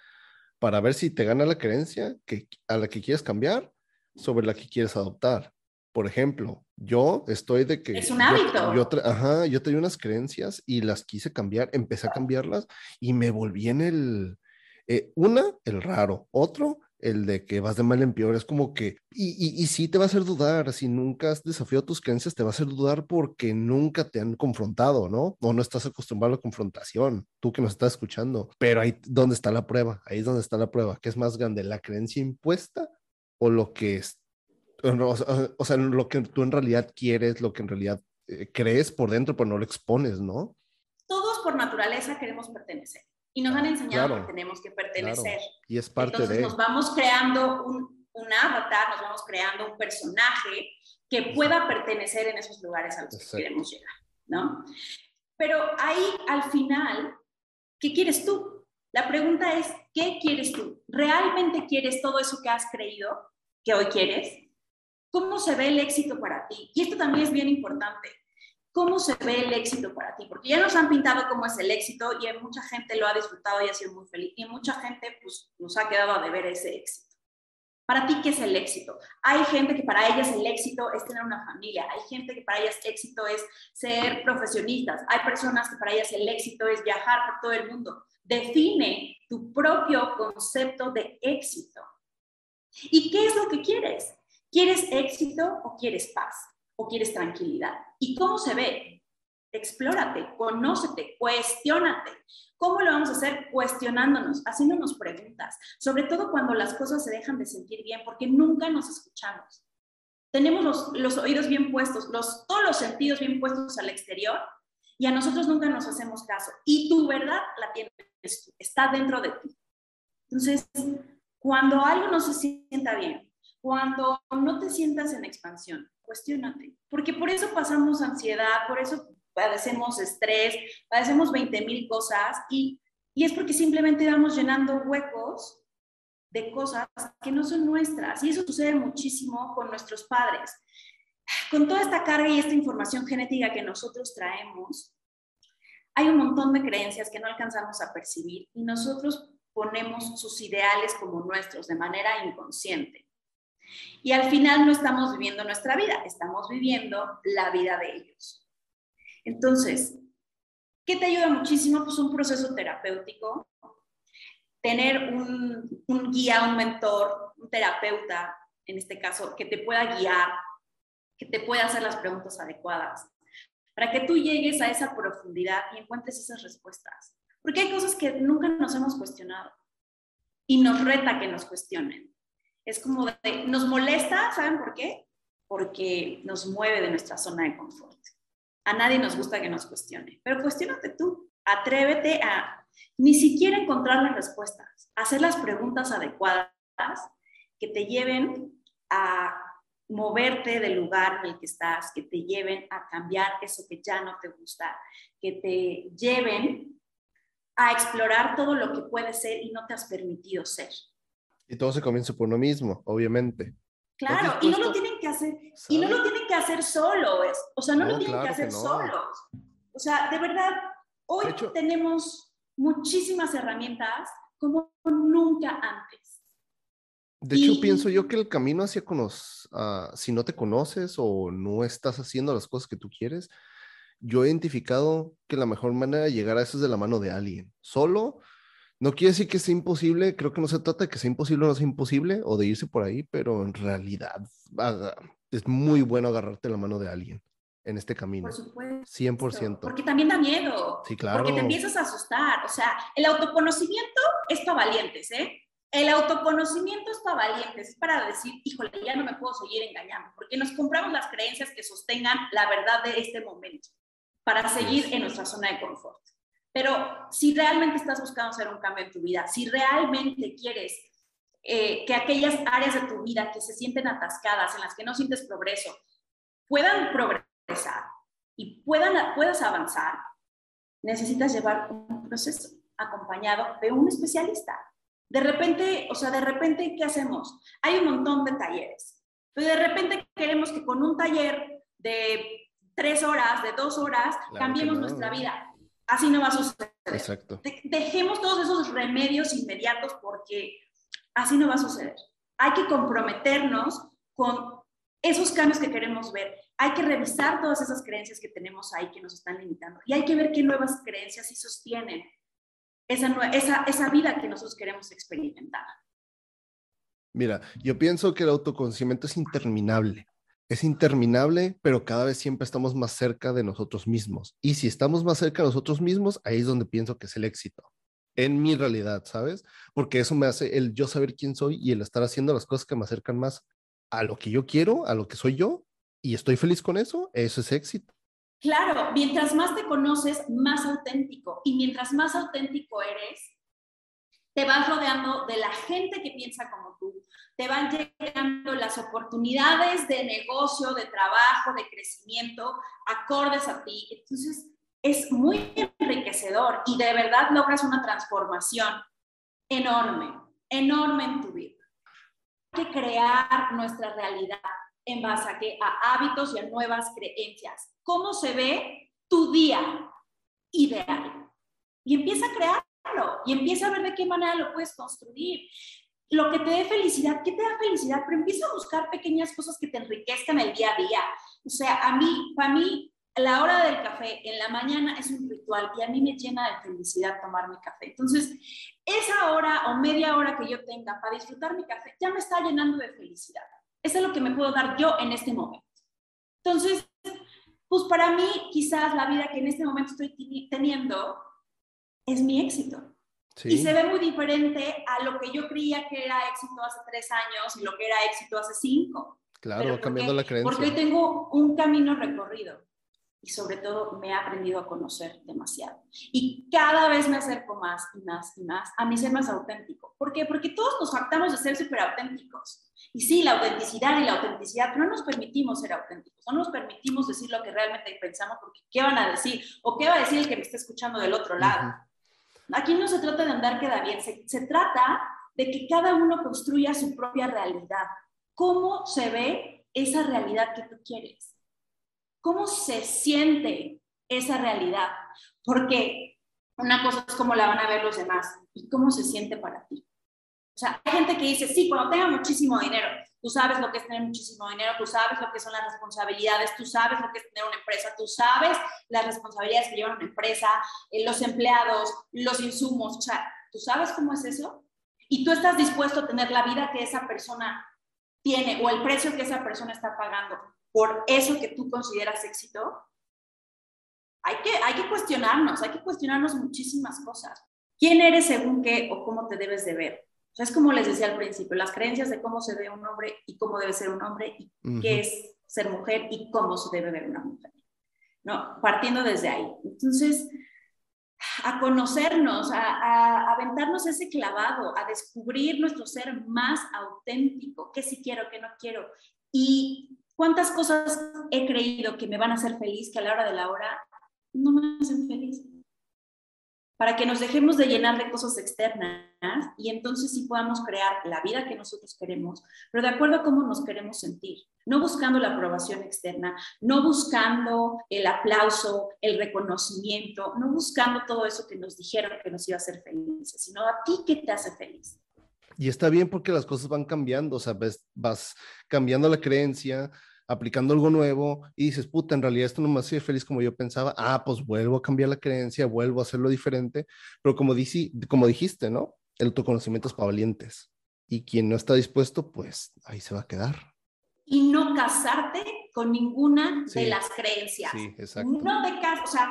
Speaker 1: para ver si te gana la creencia que, a la que quieres cambiar sobre la que quieres adoptar. Por ejemplo, yo estoy de que...
Speaker 2: Es un hábito.
Speaker 1: Yo, ajá, yo tenía unas creencias y las quise cambiar, empecé a cambiarlas y me volví en el, eh, una, el raro, otro, el de que vas de mal en peor, es como que, y, y, sí te va a hacer dudar, si nunca has desafiado tus creencias, te va a hacer dudar porque nunca te han confrontado, ¿no? O no estás acostumbrado a la confrontación, tú que nos estás escuchando, pero ahí donde está la prueba, ahí es donde está la prueba, que es más grande, la creencia impuesta o lo que es, o, sea, lo que tú en realidad quieres, lo que en realidad eh, crees por dentro, pero no lo expones, ¿no?
Speaker 2: Todos por naturaleza queremos pertenecer y nos han enseñado que tenemos que pertenecer.
Speaker 1: Y es parte
Speaker 2: Entonces
Speaker 1: de...
Speaker 2: nos vamos creando un, un avatar, nos vamos creando un personaje que pueda pertenecer en esos lugares a los que queremos llegar, ¿no? Pero ahí, al final, ¿qué quieres tú? La pregunta es, ¿qué quieres tú? ¿Realmente quieres todo eso que has creído que hoy quieres? ¿Cómo se ve el éxito para ti? Y esto también es bien importante. ¿Cómo se ve el éxito para ti? Porque ya nos han pintado cómo es el éxito y mucha gente lo ha disfrutado y ha sido muy feliz. Y mucha gente pues, nos ha quedado a deber ese éxito. Para ti, ¿qué es el éxito? Hay gente que para ellas el éxito es tener una familia, hay gente que para ellas éxito es ser profesionistas, hay personas que para ellas el éxito es viajar por todo el mundo. Define tu propio concepto de éxito. ¿Y qué es lo que quieres? ¿Quieres éxito o quieres paz? ¿O quieres tranquilidad? ¿Y cómo se ve? Explórate, conócete, cuestiónate. ¿Cómo lo vamos a hacer? Cuestionándonos, haciéndonos preguntas, sobre todo cuando las cosas se dejan de sentir bien, porque nunca nos escuchamos. Tenemos los, los oídos bien puestos, los, todos los sentidos bien puestos al exterior y a nosotros nunca nos hacemos caso. Y tu verdad la tienes tú, está dentro de ti. Entonces, cuando algo no se sienta bien, cuando no te sientas en expansión, cuestionate, porque por eso pasamos ansiedad, por eso padecemos estrés, padecemos 20 mil cosas y, y es porque simplemente vamos llenando huecos de cosas que no son nuestras. Y eso sucede muchísimo con nuestros padres. Con toda esta carga y esta información genética que nosotros traemos, hay un montón de creencias que no alcanzamos a percibir y nosotros ponemos sus ideales como nuestros de manera inconsciente. Y al final no estamos viviendo nuestra vida, estamos viviendo la vida de ellos. Entonces, ¿qué te ayuda muchísimo? Pues un proceso terapéutico, tener un, guía, un mentor, un terapeuta, en este caso, que te pueda guiar, que te pueda hacer las preguntas adecuadas, para que tú llegues a esa profundidad y encuentres esas respuestas. Porque hay cosas que nunca nos hemos cuestionado y nos reta que nos cuestionen. Es como de, nos molesta, ¿saben por qué? Porque nos mueve de nuestra zona de confort. A nadie nos gusta que nos cuestione, pero cuestionate tú. Atrévete a ni siquiera encontrar las respuestas, hacer las preguntas adecuadas que te lleven a moverte del lugar en el que estás, que te lleven a cambiar eso que ya no te gusta, que te lleven a explorar todo lo que puede ser y no te has permitido ser.
Speaker 1: Y todo se comienza por uno mismo, obviamente.
Speaker 2: Claro, y no lo tienen que hacer, y no lo tienen que hacer solos, o sea, no, lo tienen que hacer solos. O sea, de verdad, hoy tenemos muchísimas herramientas como nunca antes.
Speaker 1: De hecho, pienso yo que el camino hacia conocer, ah, si no te conoces o no estás haciendo las cosas que tú quieres, yo he identificado que la mejor manera de llegar a eso es de la mano de alguien. Solo no quiere decir que sea imposible, creo que no se trata de que sea imposible o no sea imposible o de irse por ahí, pero en realidad es muy bueno agarrarte la mano de alguien en este camino.
Speaker 2: Por supuesto.
Speaker 1: 100%.
Speaker 2: Porque también da miedo.
Speaker 1: Sí, claro.
Speaker 2: Porque te empiezas a asustar. O sea, el autoconocimiento es para valientes, ¿eh? El autoconocimiento es para valientes, es para decir, híjole, ya no me puedo seguir engañando, porque nos compramos las creencias que sostengan la verdad de este momento para seguir en nuestra zona de confort. Pero si realmente estás buscando hacer un cambio en tu vida, si realmente quieres eh, que aquellas áreas de tu vida que se sienten atascadas, en las que no sientes progreso, puedan progresar y puedan, puedas avanzar, necesitas llevar un proceso acompañado de un especialista. De repente, o sea, de repente, ¿qué hacemos? Hay un montón de talleres, pero de repente queremos que con un taller de tres horas, de dos horas, cambiemos nuestra vida así no va a suceder.
Speaker 1: Exacto.
Speaker 2: dejemos todos esos remedios inmediatos porque así no va a suceder. Hay que comprometernos con esos cambios que queremos ver. Hay que revisar todas esas creencias que tenemos ahí que nos están limitando. Y hay que ver qué nuevas creencias sí sostienen esa, esa, esa vida que nosotros queremos experimentar.
Speaker 1: Mira, yo pienso que el autoconocimiento es interminable es interminable, pero cada vez siempre estamos más cerca de nosotros mismos. Y si estamos más cerca de nosotros mismos, ahí es donde pienso que es el éxito. en mi realidad, ¿sabes? Porque eso me hace el yo saber quién soy y el estar haciendo las cosas que me acercan más a lo que yo quiero, a lo que soy yo, y estoy feliz con eso, eso es éxito.
Speaker 2: Claro, mientras más te conoces, más auténtico. Y mientras más auténtico eres, te vas rodeando de la gente que piensa como tú, te van llegando las oportunidades de negocio, de trabajo, de crecimiento, acordes a ti. Entonces, es muy enriquecedor y de verdad logras una transformación enorme, enorme en tu vida. Hay que crear nuestra realidad en base a, a hábitos y a nuevas creencias. ¿Cómo se ve tu día ideal? Y empieza a crearlo y empieza a ver de qué manera lo puedes construir. Lo que te dé felicidad, ¿qué te da felicidad? Pero empieza a buscar pequeñas cosas que te enriquezcan el día a día. O sea, a mí, para mí, la hora del café en la mañana es un ritual y a mí me llena de felicidad tomar mi café. Entonces, esa hora o media hora que yo tenga para disfrutar mi café ya me está llenando de felicidad. Eso es lo que me puedo dar yo en este momento. Entonces, pues para mí quizás la vida que en este momento estoy teniendo es mi éxito. Y se ve muy diferente a lo que yo creía que era éxito hace tres años y lo que era éxito hace cinco.
Speaker 1: Claro, cambiando la creencia.
Speaker 2: Porque hoy tengo un camino recorrido y sobre todo me he aprendido a conocer demasiado. Y cada vez me acerco más y más y más a mi ser más auténtico. ¿Por qué? Porque todos nos faltamos de ser súper auténticos. Y sí, la autenticidad y la autenticidad, pero no nos permitimos ser auténticos, no nos permitimos decir lo que realmente pensamos porque ¿qué van a decir? ¿O qué va a decir el que me está escuchando del otro lado? Aquí no se trata de andar queda bien, se, se trata de que cada uno construya su propia realidad. ¿Cómo se ve esa realidad que tú quieres? cómo se siente esa realidad, porque una cosa es cómo la van a ver los demás y cómo se siente para ti. O sea, hay gente que dice, sí, cuando tenga muchísimo dinero, tú sabes lo que es tener muchísimo dinero, tú sabes lo que son las responsabilidades, tú sabes lo que es tener una empresa, tú sabes las responsabilidades que lleva una empresa, eh, los empleados, los insumos, o sea, tú sabes cómo es eso y tú estás dispuesto a tener la vida que esa persona tiene o el precio que esa persona está pagando por eso que tú consideras éxito, hay que, hay que cuestionarnos, hay que cuestionarnos muchísimas cosas. ¿Quién eres según qué o cómo te debes de ver? O sea, es como les decía al principio, las creencias de cómo se ve un hombre y cómo debe ser un hombre y qué es ser mujer y cómo se debe ver una mujer. No, partiendo desde ahí. Entonces, a conocernos, a, a, aventarnos ese clavado, a descubrir nuestro ser más auténtico, qué sí quiero, qué no quiero. Y ¿Cuántas cosas he creído que me van a hacer feliz que a la hora de la hora no me hacen feliz? Para que nos dejemos de llenar de cosas externas y entonces sí podamos crear la vida que nosotros queremos, pero de acuerdo a cómo nos queremos sentir, no buscando la aprobación externa, no buscando el aplauso, el reconocimiento, no buscando todo eso que nos dijeron que nos iba a hacer felices, sino a ti qué te hace feliz.
Speaker 1: Y está bien porque las cosas van cambiando, o sea, vas cambiando la creencia, aplicando algo nuevo y dices, puta, en realidad esto no me hace feliz como yo pensaba, ah, pues vuelvo a cambiar la creencia, vuelvo a hacerlo diferente, pero como, como dijiste, ¿no? El autoconocimiento es para valientes y quien no está dispuesto, pues ahí se va a quedar.
Speaker 2: Y no casarte con ninguna de las creencias.
Speaker 1: Sí, exacto.
Speaker 2: No de caso, o sea,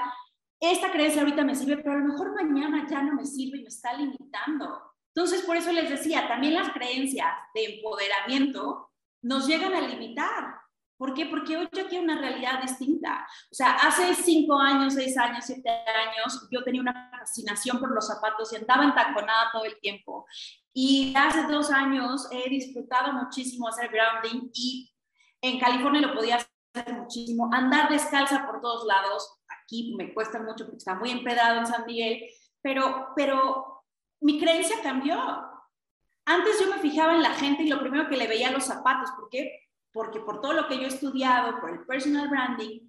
Speaker 2: esta creencia ahorita me sirve, pero a lo mejor mañana ya no me sirve y me está limitando. Entonces, por eso les decía, también las creencias de empoderamiento nos llegan a limitar. ¿Por qué? Porque hoy yo quiero una realidad distinta. O sea, hace cinco años, seis años, siete años, yo tenía una fascinación por los zapatos y andaba entaconada todo el tiempo. Y hace dos años he disfrutado muchísimo hacer grounding y en California lo podía hacer muchísimo. Andar descalza por todos lados. Aquí me cuesta mucho porque está muy empedrado en San Miguel, pero, pero mi creencia cambió. Antes yo me fijaba en la gente y lo primero que le veía los zapatos. ¿Por qué? Porque por todo lo que yo he estudiado, por el personal branding,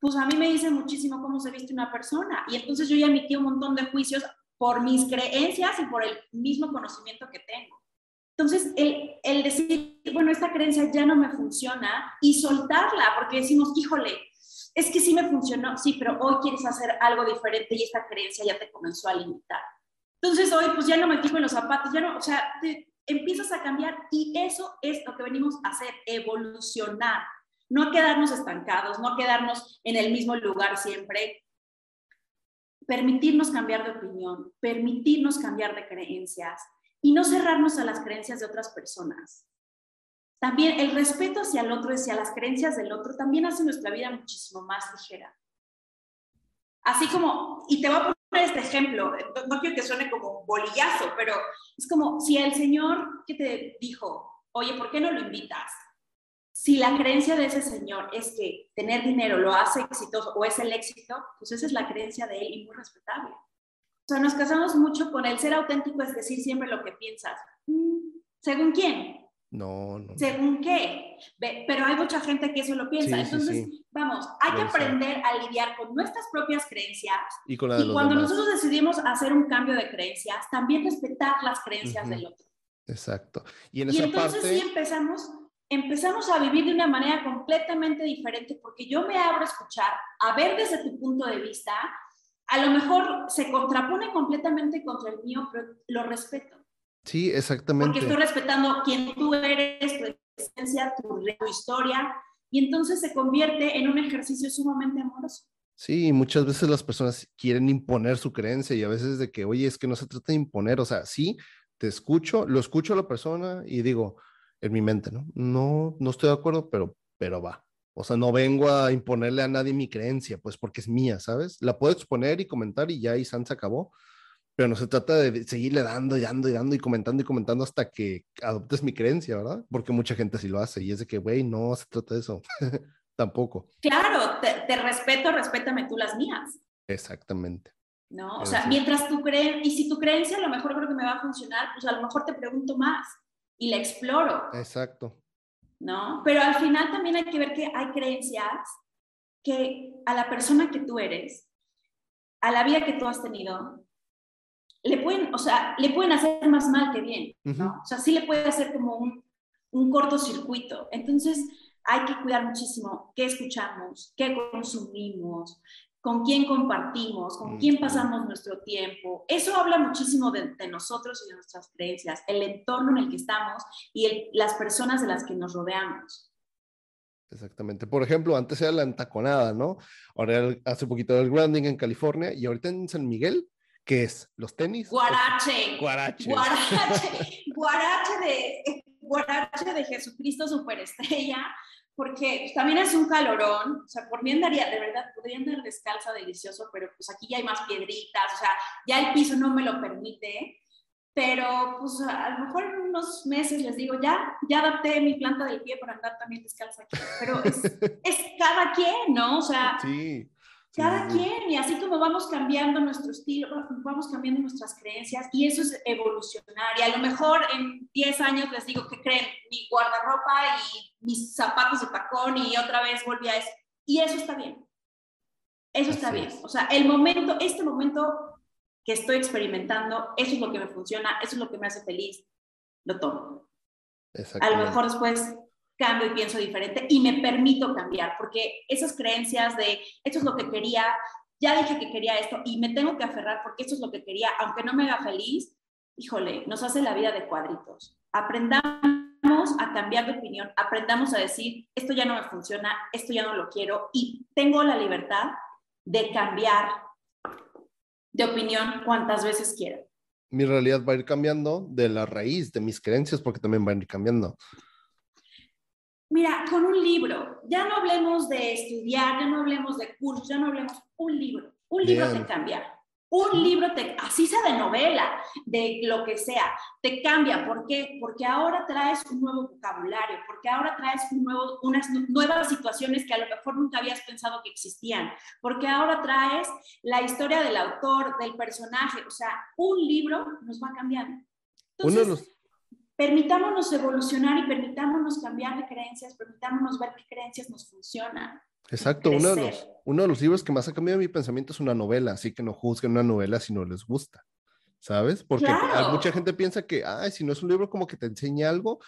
Speaker 2: pues a mí me dice muchísimo cómo se viste una persona. Y entonces yo ya emití un montón de juicios por mis creencias y por el mismo conocimiento que tengo. Entonces, el, el decir, bueno, esta creencia ya no me funciona y soltarla, porque decimos, híjole, es que sí me funcionó, sí, pero hoy quieres hacer algo diferente y esta creencia ya te comenzó a limitar. Entonces hoy pues ya no me fijo en los zapatos, ya no, o sea, empiezas a cambiar y eso es lo que venimos a hacer, evolucionar, no quedarnos estancados, no quedarnos en el mismo lugar siempre. permitirnos cambiar de opinión, permitirnos cambiar de creencias y no cerrarnos a las creencias de otras personas. También el respeto hacia el otro, hacia las creencias del otro, también hace nuestra vida muchísimo más ligera. Así como, y te voy a este ejemplo, no quiero que suene como bolillazo, pero es como si el Señor que te dijo, oye, ¿por qué no lo invitas? Si la creencia de ese señor es que tener dinero lo hace exitoso o es el éxito, pues esa es la creencia de él y muy respetable. O sea, nos casamos mucho con el ser auténtico, es decir siempre lo que piensas. Mm, ¿Según quién?
Speaker 1: No, no.
Speaker 2: ¿Según qué? Pero hay mucha gente que eso lo piensa. Entonces, vamos, hay que aprender a lidiar con nuestras propias creencias. Y, cuando nosotros decidimos hacer un cambio de creencias, también respetar las creencias del otro.
Speaker 1: Exacto.
Speaker 2: Y, en entonces sí empezamos, empezamos a vivir de una manera completamente diferente porque yo me abro a escuchar, a ver desde tu punto de vista. A lo mejor se contrapone completamente contra el mío, pero lo respeto.
Speaker 1: Sí, exactamente.
Speaker 2: Porque estoy respetando quién tú eres, tu esencia, tu, historia, y entonces se convierte en un ejercicio sumamente amoroso.
Speaker 1: Sí, muchas veces las personas quieren imponer su creencia y a veces de que, oye, es que no se trata de imponer, o sea, sí, te escucho, lo escucho a la persona y digo, en mi mente, ¿no? No, no estoy de acuerdo, pero, pero va. O sea, no vengo a imponerle a nadie mi creencia, pues porque es mía, ¿sabes? La puedo exponer y comentar y ya y San se acabó, pero no se trata de seguirle dando y dando y dando y comentando y comentando hasta que adoptes mi creencia, ¿verdad? Porque mucha gente sí lo hace y es de que, güey, no se trata de eso, tampoco.
Speaker 2: Claro, te, respeto, respétame tú las mías.
Speaker 1: Exactamente.
Speaker 2: ¿No? O sea, mientras tú crees, y si tu creencia a lo mejor creo que me va a funcionar, pues a lo mejor te pregunto más y la exploro.
Speaker 1: Exacto.
Speaker 2: ¿No? Pero al final también hay que ver que hay creencias que a la persona que tú eres, a la vida que tú has tenido, le pueden, o sea, le pueden hacer más mal que bien, ¿no? O sea, sí le puede hacer como un, un cortocircuito. Entonces, hay que cuidar muchísimo qué escuchamos, qué consumimos, con quién compartimos, con quién pasamos nuestro tiempo. Eso habla muchísimo de, nosotros y de nuestras creencias, el entorno en el que estamos y las personas de las que nos rodeamos.
Speaker 1: Exactamente. Por ejemplo, antes era la entaconada, ¿no? Ahora hace poquito el grounding en California y ahorita en San Miguel ¿Qué es? ¿Los tenis?
Speaker 2: Guarache.
Speaker 1: Guarache.
Speaker 2: Guarache. Guarache de, guarache de Jesucristo superestrella, porque también es un calorón. O sea, por mí andaría, de verdad, podría andar descalza delicioso, pero pues aquí ya hay más piedritas, o sea, ya el piso no me lo permite. Pero pues a lo mejor en unos meses les digo, ya, ya adapté mi planta del pie para andar también descalza aquí. Pero es, es cada quien, ¿no? O sea,
Speaker 1: sí
Speaker 2: cada quien, y así como vamos cambiando nuestro estilo, vamos cambiando nuestras creencias, y eso es evolucionar. Y a lo mejor en 10 años les digo que creen mi guardarropa y mis zapatos de tacón, y otra vez volví a eso. Y eso está bien. Eso está bien. O sea, el momento, este momento que estoy experimentando, eso es lo que me funciona, eso es lo que me hace feliz, lo tomo. A lo mejor después cambio y pienso diferente y me permito cambiar, porque esas creencias de esto es lo que quería, ya dije que quería esto y me tengo que aferrar porque esto es lo que quería, aunque no me haga feliz, híjole, nos hace la vida de cuadritos. Aprendamos a cambiar de opinión, aprendamos a decir, esto ya no me funciona, esto ya no lo quiero y tengo la libertad de cambiar de opinión cuantas veces quiera.
Speaker 1: Mi realidad va a ir cambiando de la raíz de mis creencias porque también va a ir cambiando.
Speaker 2: Mira, con un libro, ya no hablemos de estudiar, ya no hablemos de cursos, ya no hablemos, un libro, un libro te cambia. Un libro, te, así sea de novela, de lo que sea, te cambia. ¿Por qué? Porque ahora traes un nuevo vocabulario, porque ahora traes un nuevo, unas nuevas situaciones que a lo mejor nunca habías pensado que existían, porque ahora traes la historia del autor, del personaje. O sea, un libro nos va cambiando. Entonces, Uno de los permitámonos evolucionar y permitámonos cambiar de creencias, permitámonos ver qué creencias nos funcionan.
Speaker 1: Exacto, uno de, los, uno de los libros que más ha cambiado mi pensamiento es una novela, así que no juzguen una novela si no les gusta, ¿sabes? Porque mucha gente piensa que, ay, si no es un libro como que te enseña algo,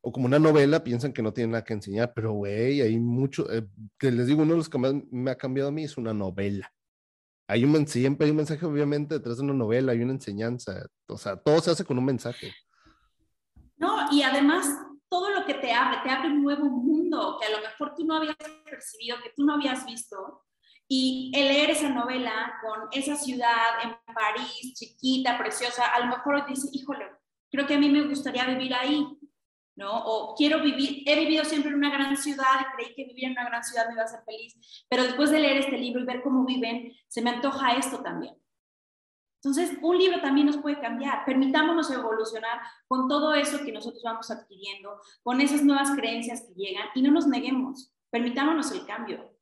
Speaker 1: o como una novela, piensan que no tiene nada que enseñar, pero güey, hay mucho, eh, que les digo, uno de los que más me ha cambiado a mí es una novela. Hay un, siempre hay un mensaje, obviamente, detrás de una novela, hay una enseñanza, o sea, todo se hace con un mensaje.
Speaker 2: No, y además todo lo que te abre, te abre un nuevo mundo que a lo mejor tú no habías percibido, que tú no habías visto. Y el leer esa novela con esa ciudad en París, chiquita, preciosa, a lo mejor dice, híjole, creo que a mí me gustaría vivir ahí, ¿no? O quiero vivir, he vivido siempre en una gran ciudad y creí que vivir en una gran ciudad me iba a hacer feliz, pero después de leer este libro y ver cómo viven, se me antoja esto también. Entonces, un libro también nos puede cambiar. Permitámonos evolucionar con todo eso que nosotros vamos adquiriendo, con esas nuevas creencias que llegan y no nos neguemos. Permitámonos el cambio.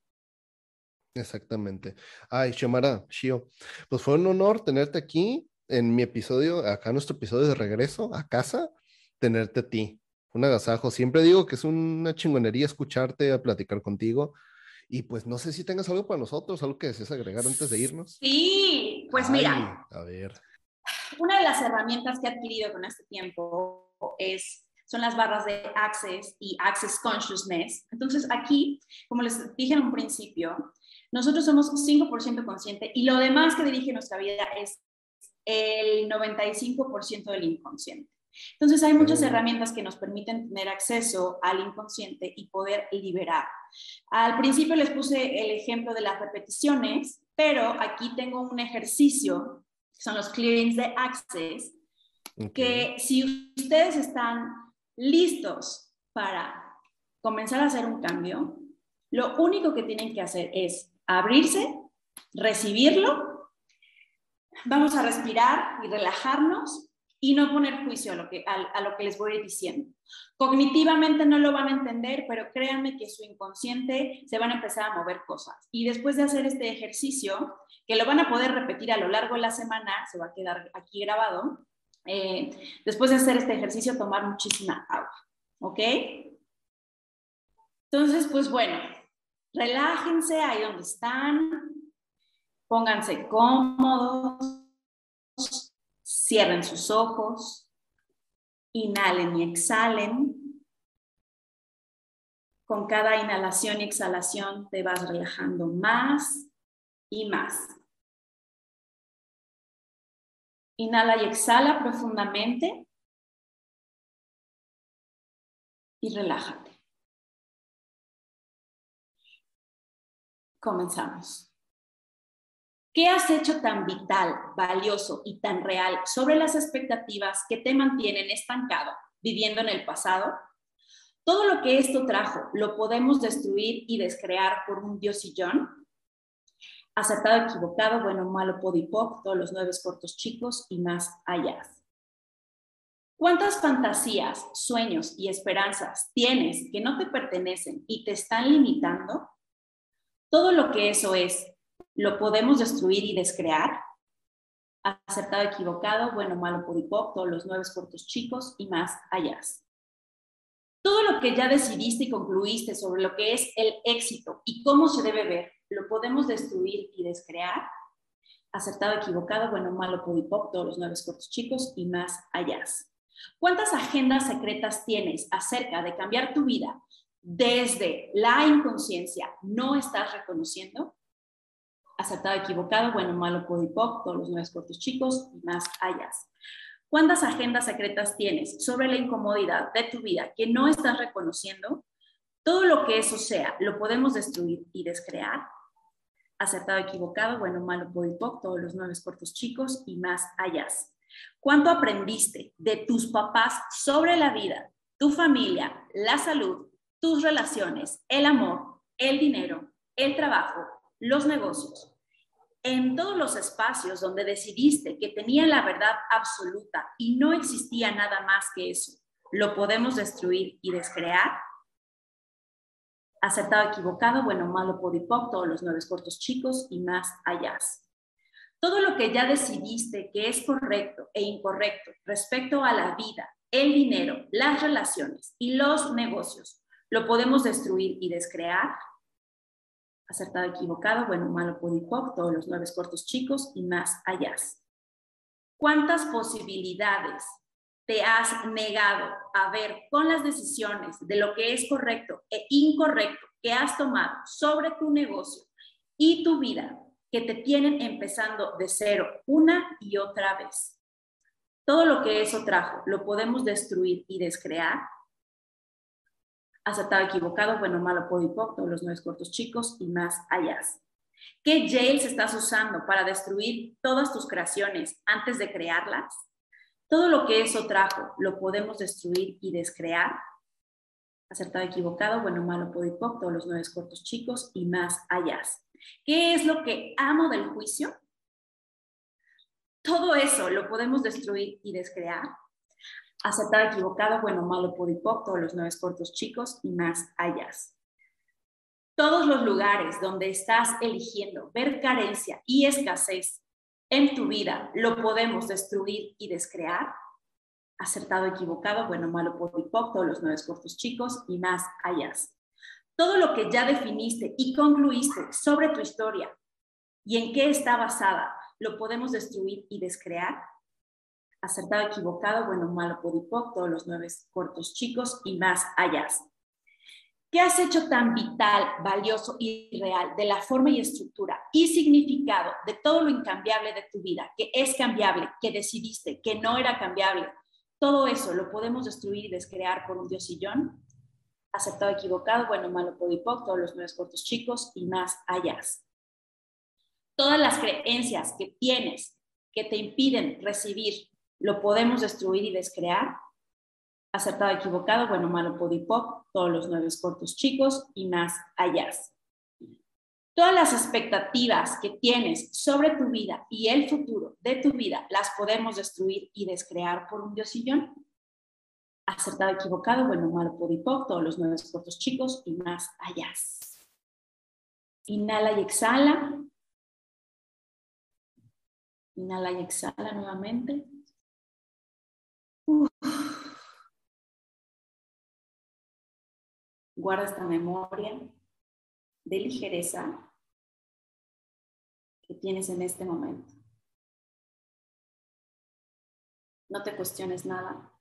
Speaker 1: Exactamente. Ay, Xiomara, Shio, pues fue un honor tenerte aquí en mi episodio, acá nuestro episodio de regreso a casa, tenerte a ti. Un agasajo. Siempre digo que es una chingonería escucharte, a platicar contigo. Y pues no sé si tengas algo para nosotros, algo que desees agregar antes de irnos.
Speaker 2: Sí, pues mira.
Speaker 1: A ver.
Speaker 2: Una de las herramientas que he adquirido con este tiempo es, son las barras de Access y Access Consciousness. Entonces aquí, como les dije en un principio, nosotros somos 5% consciente y lo demás que dirige nuestra vida es el 95% del inconsciente. Entonces hay muchas herramientas que nos permiten tener acceso al inconsciente y poder liberar. Al principio les puse el ejemplo de las repeticiones, pero aquí tengo un ejercicio, son los clearings de access, que si ustedes están listos para comenzar a hacer un cambio, lo único que tienen que hacer es abrirse, recibirlo, vamos a respirar y relajarnos y no poner juicio a lo, que, a, lo que les voy diciendo. Cognitivamente no lo van a entender, pero créanme que su inconsciente se van a empezar a mover cosas. Y después de hacer este ejercicio, que lo van a poder repetir a lo largo de la semana, se va a quedar aquí grabado, eh, después de hacer este ejercicio, tomar muchísima agua. ¿Ok? Entonces, pues bueno, relájense ahí donde están, pónganse cómodos Cierren sus ojos, inhalen y exhalen. Con cada inhalación y exhalación te vas relajando más y más. Inhala y exhala profundamente y relájate. Comenzamos. ¿Qué has hecho tan vital, valioso y tan real sobre las expectativas que te mantienen estancado, viviendo en el pasado? Todo lo que esto trajo lo podemos destruir y descrear por un diosillón. Acertado, equivocado, bueno, malo, podipoc, todos los nueve cortos chicos y más allá. ¿Cuántas fantasías, sueños y esperanzas tienes que no te pertenecen y te están limitando? Todo lo que eso es lo podemos destruir y descrear. Acertado, equivocado, bueno, malo, podipoc, todos los nueve cortos chicos y más allá. Todo lo que ya decidiste y concluiste sobre lo que es el éxito y cómo se debe ver, lo podemos destruir y descrear. Acertado, equivocado, bueno, malo, podipoc, todos los nueve cortos chicos y más allá. ¿Cuántas agendas secretas tienes acerca de cambiar tu vida desde la inconsciencia no estás reconociendo? Acertado, equivocado, bueno, malo, podipoc, todos los nueve cortos chicos y más allá. ¿Cuántas agendas secretas tienes sobre la incomodidad de tu vida que no estás reconociendo? Todo lo que eso sea, lo podemos destruir y descrear. Acertado, equivocado, bueno, malo, podipoc, todos los nueve cortos chicos y más allá. ¿Cuánto aprendiste de tus papás sobre la vida, tu familia, la salud, tus relaciones, el amor, el dinero, el trabajo, los negocios, en todos los espacios donde decidiste que tenía la verdad absoluta y no existía nada más que eso, lo podemos destruir y descrear. Acertado, equivocado, bueno, malo, podipoc, todos los nueve cortos chicos y más allá. Todo lo que ya decidiste que es correcto e incorrecto respecto a la vida, el dinero, las relaciones y los negocios, lo podemos destruir y descrear acertado, equivocado, bueno, malo, podipoc, todos los nueve cortos chicos y más allá. ¿Cuántas posibilidades te has negado a ver con las decisiones de lo que es correcto e incorrecto que has tomado sobre tu negocio y tu vida que te tienen empezando de cero una y otra vez? Todo lo que eso trajo lo podemos destruir y descrear acertado, equivocado, bueno, malo, podipoc, todos los nueve cortos chicos y más allá. ¿Qué jails estás usando para destruir todas tus creaciones antes de crearlas? Todo lo que eso trajo lo podemos destruir y descrear. Acertado, equivocado, bueno, malo, podipoc, todos los nueve cortos chicos y más allá. ¿Qué es lo que amo del juicio? Todo eso lo podemos destruir y descrear. Acertado, equivocado, bueno, malo, podipoc, todos los nueve cortos chicos y más allá. Todos los lugares donde estás eligiendo ver carencia y escasez en tu vida lo podemos destruir y descrear. Acertado, equivocado, bueno, malo, podipoc, todos los nueve cortos chicos y más allá. Todo lo que ya definiste y concluiste sobre tu historia y en qué está basada, lo podemos destruir y descrear. Acertado, equivocado, bueno, malo, podipoc, todos los nueve cortos chicos y más allá. ¿Qué has hecho tan vital, valioso y real de la forma y estructura y significado de todo lo incambiable de tu vida, que es cambiable, que decidiste, que no era cambiable? Todo eso lo podemos destruir y descrear por un diosillón. Aceptado, equivocado, bueno, malo, podipoc, todos los nueve cortos chicos y más allá. Todas las creencias que tienes que te impiden recibir, lo podemos destruir y descrear acertado, equivocado, bueno, malo, podipoc, todos los nueve cortos chicos y más allá. Todas las expectativas que tienes sobre tu vida y el futuro de tu vida las podemos destruir y descrear por un diosillón. Acertado, equivocado, bueno, malo, podipoc, todos los nueve cortos chicos y más allá. Inhala y exhala. Inhala y exhala nuevamente. Guarda esta memoria de ligereza que tienes en este momento. No te cuestiones nada.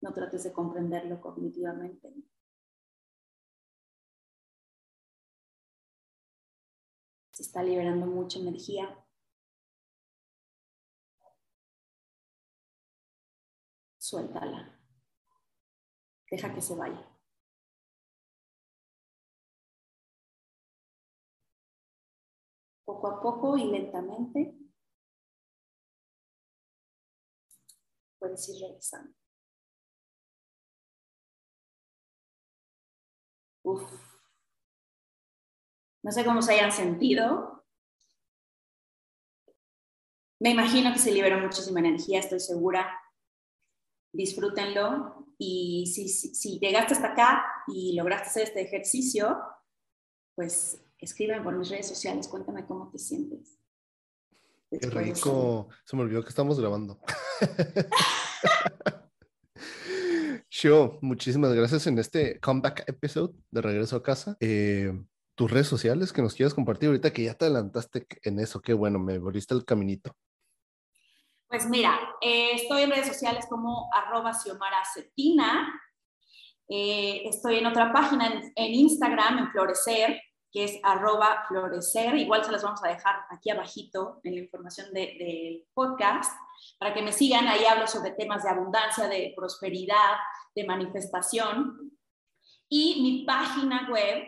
Speaker 2: No trates de comprenderlo cognitivamente. Se está liberando mucha energía. Suéltala. Deja que se vaya. poco a poco y lentamente puedes ir regresando. Uf. No sé cómo se hayan sentido. Me imagino que se liberó muchísima energía, estoy segura. Disfrútenlo. Y si, si, si llegaste hasta acá y lograste hacer este ejercicio, pues escríbeme por mis redes sociales, cuéntame cómo te sientes.
Speaker 1: Qué rico, se me olvidó que estamos grabando. Show, muchísimas gracias en este comeback episode de Regreso a Casa. Eh, tus redes sociales que nos quieras compartir ahorita que ya te adelantaste en eso, qué bueno, me abriste el caminito.
Speaker 2: Pues mira, eh, estoy en redes sociales como arroba Xiomara Cetina. Eh, estoy en otra página en, Instagram, en Florecer, que es arroba florecer. Igual se las vamos a dejar aquí abajito en la información del podcast para que me sigan. Ahí hablo sobre temas de abundancia, de prosperidad, de manifestación. Y mi página web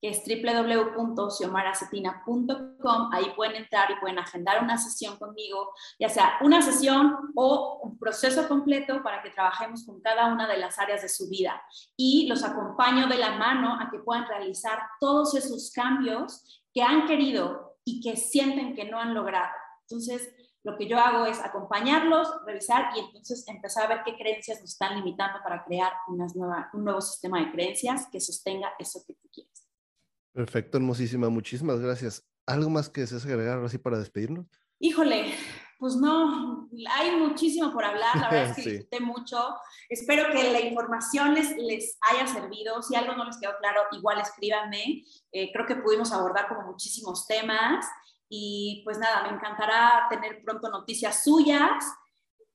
Speaker 2: que es www.xiomaracetina.com. Ahí pueden entrar y pueden agendar una sesión conmigo, ya sea una sesión o un proceso completo para que trabajemos con cada una de las áreas de su vida. Y los acompaño de la mano a que puedan realizar todos esos cambios que han querido y que sienten que no han logrado. Entonces, lo que yo hago es acompañarlos, revisar y entonces empezar a ver qué creencias nos están limitando para crear una nueva, un nuevo sistema de creencias que sostenga eso que tú quieres.
Speaker 1: Perfecto, hermosísima. Muchísimas gracias. ¿Algo más que desees agregar así para despedirnos?
Speaker 2: Híjole, pues no, hay muchísimo por hablar, la verdad es que disfruté mucho. Espero que la información les, les haya servido. Si algo no les quedó claro, igual escríbanme. Eh, creo que pudimos abordar como muchísimos temas y pues nada, me encantará tener pronto noticias suyas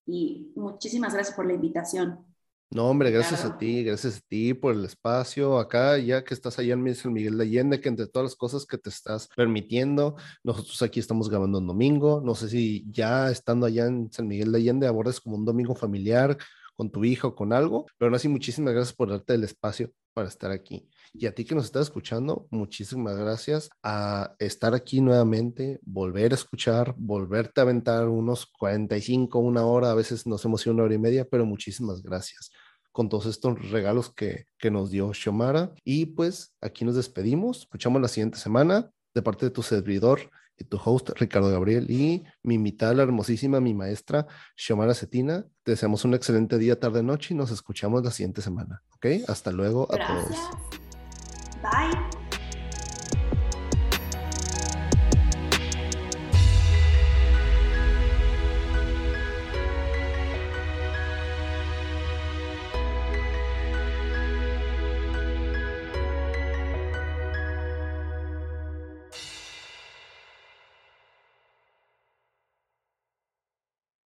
Speaker 2: y muchísimas gracias por la invitación.
Speaker 1: No, hombre, gracias a ti, gracias a ti por el espacio. Acá, ya que estás allá en San Miguel de Allende, que entre todas las cosas que te estás permitiendo, nosotros aquí estamos grabando un domingo, no sé si ya estando allá en San Miguel de Allende abordes como un domingo familiar con tu hijo o con algo, pero aún así muchísimas gracias por darte el espacio para estar aquí. Y a ti que nos estás escuchando, muchísimas gracias a estar aquí nuevamente, volver a escuchar, volverte a aventar unos 45, una hora, a veces nos hemos ido una hora y media, pero muchísimas gracias con todos estos regalos que, que nos dio Xiomara. Y pues aquí nos despedimos, escuchamos la siguiente semana de parte de tu servidor y tu host Ricardo Gabriel y mi invitada, la hermosísima, mi maestra Xiomara Cetina. Te deseamos un excelente día, tarde, noche y nos escuchamos la siguiente semana. ¿Ok? Hasta luego a todos.
Speaker 2: Bye.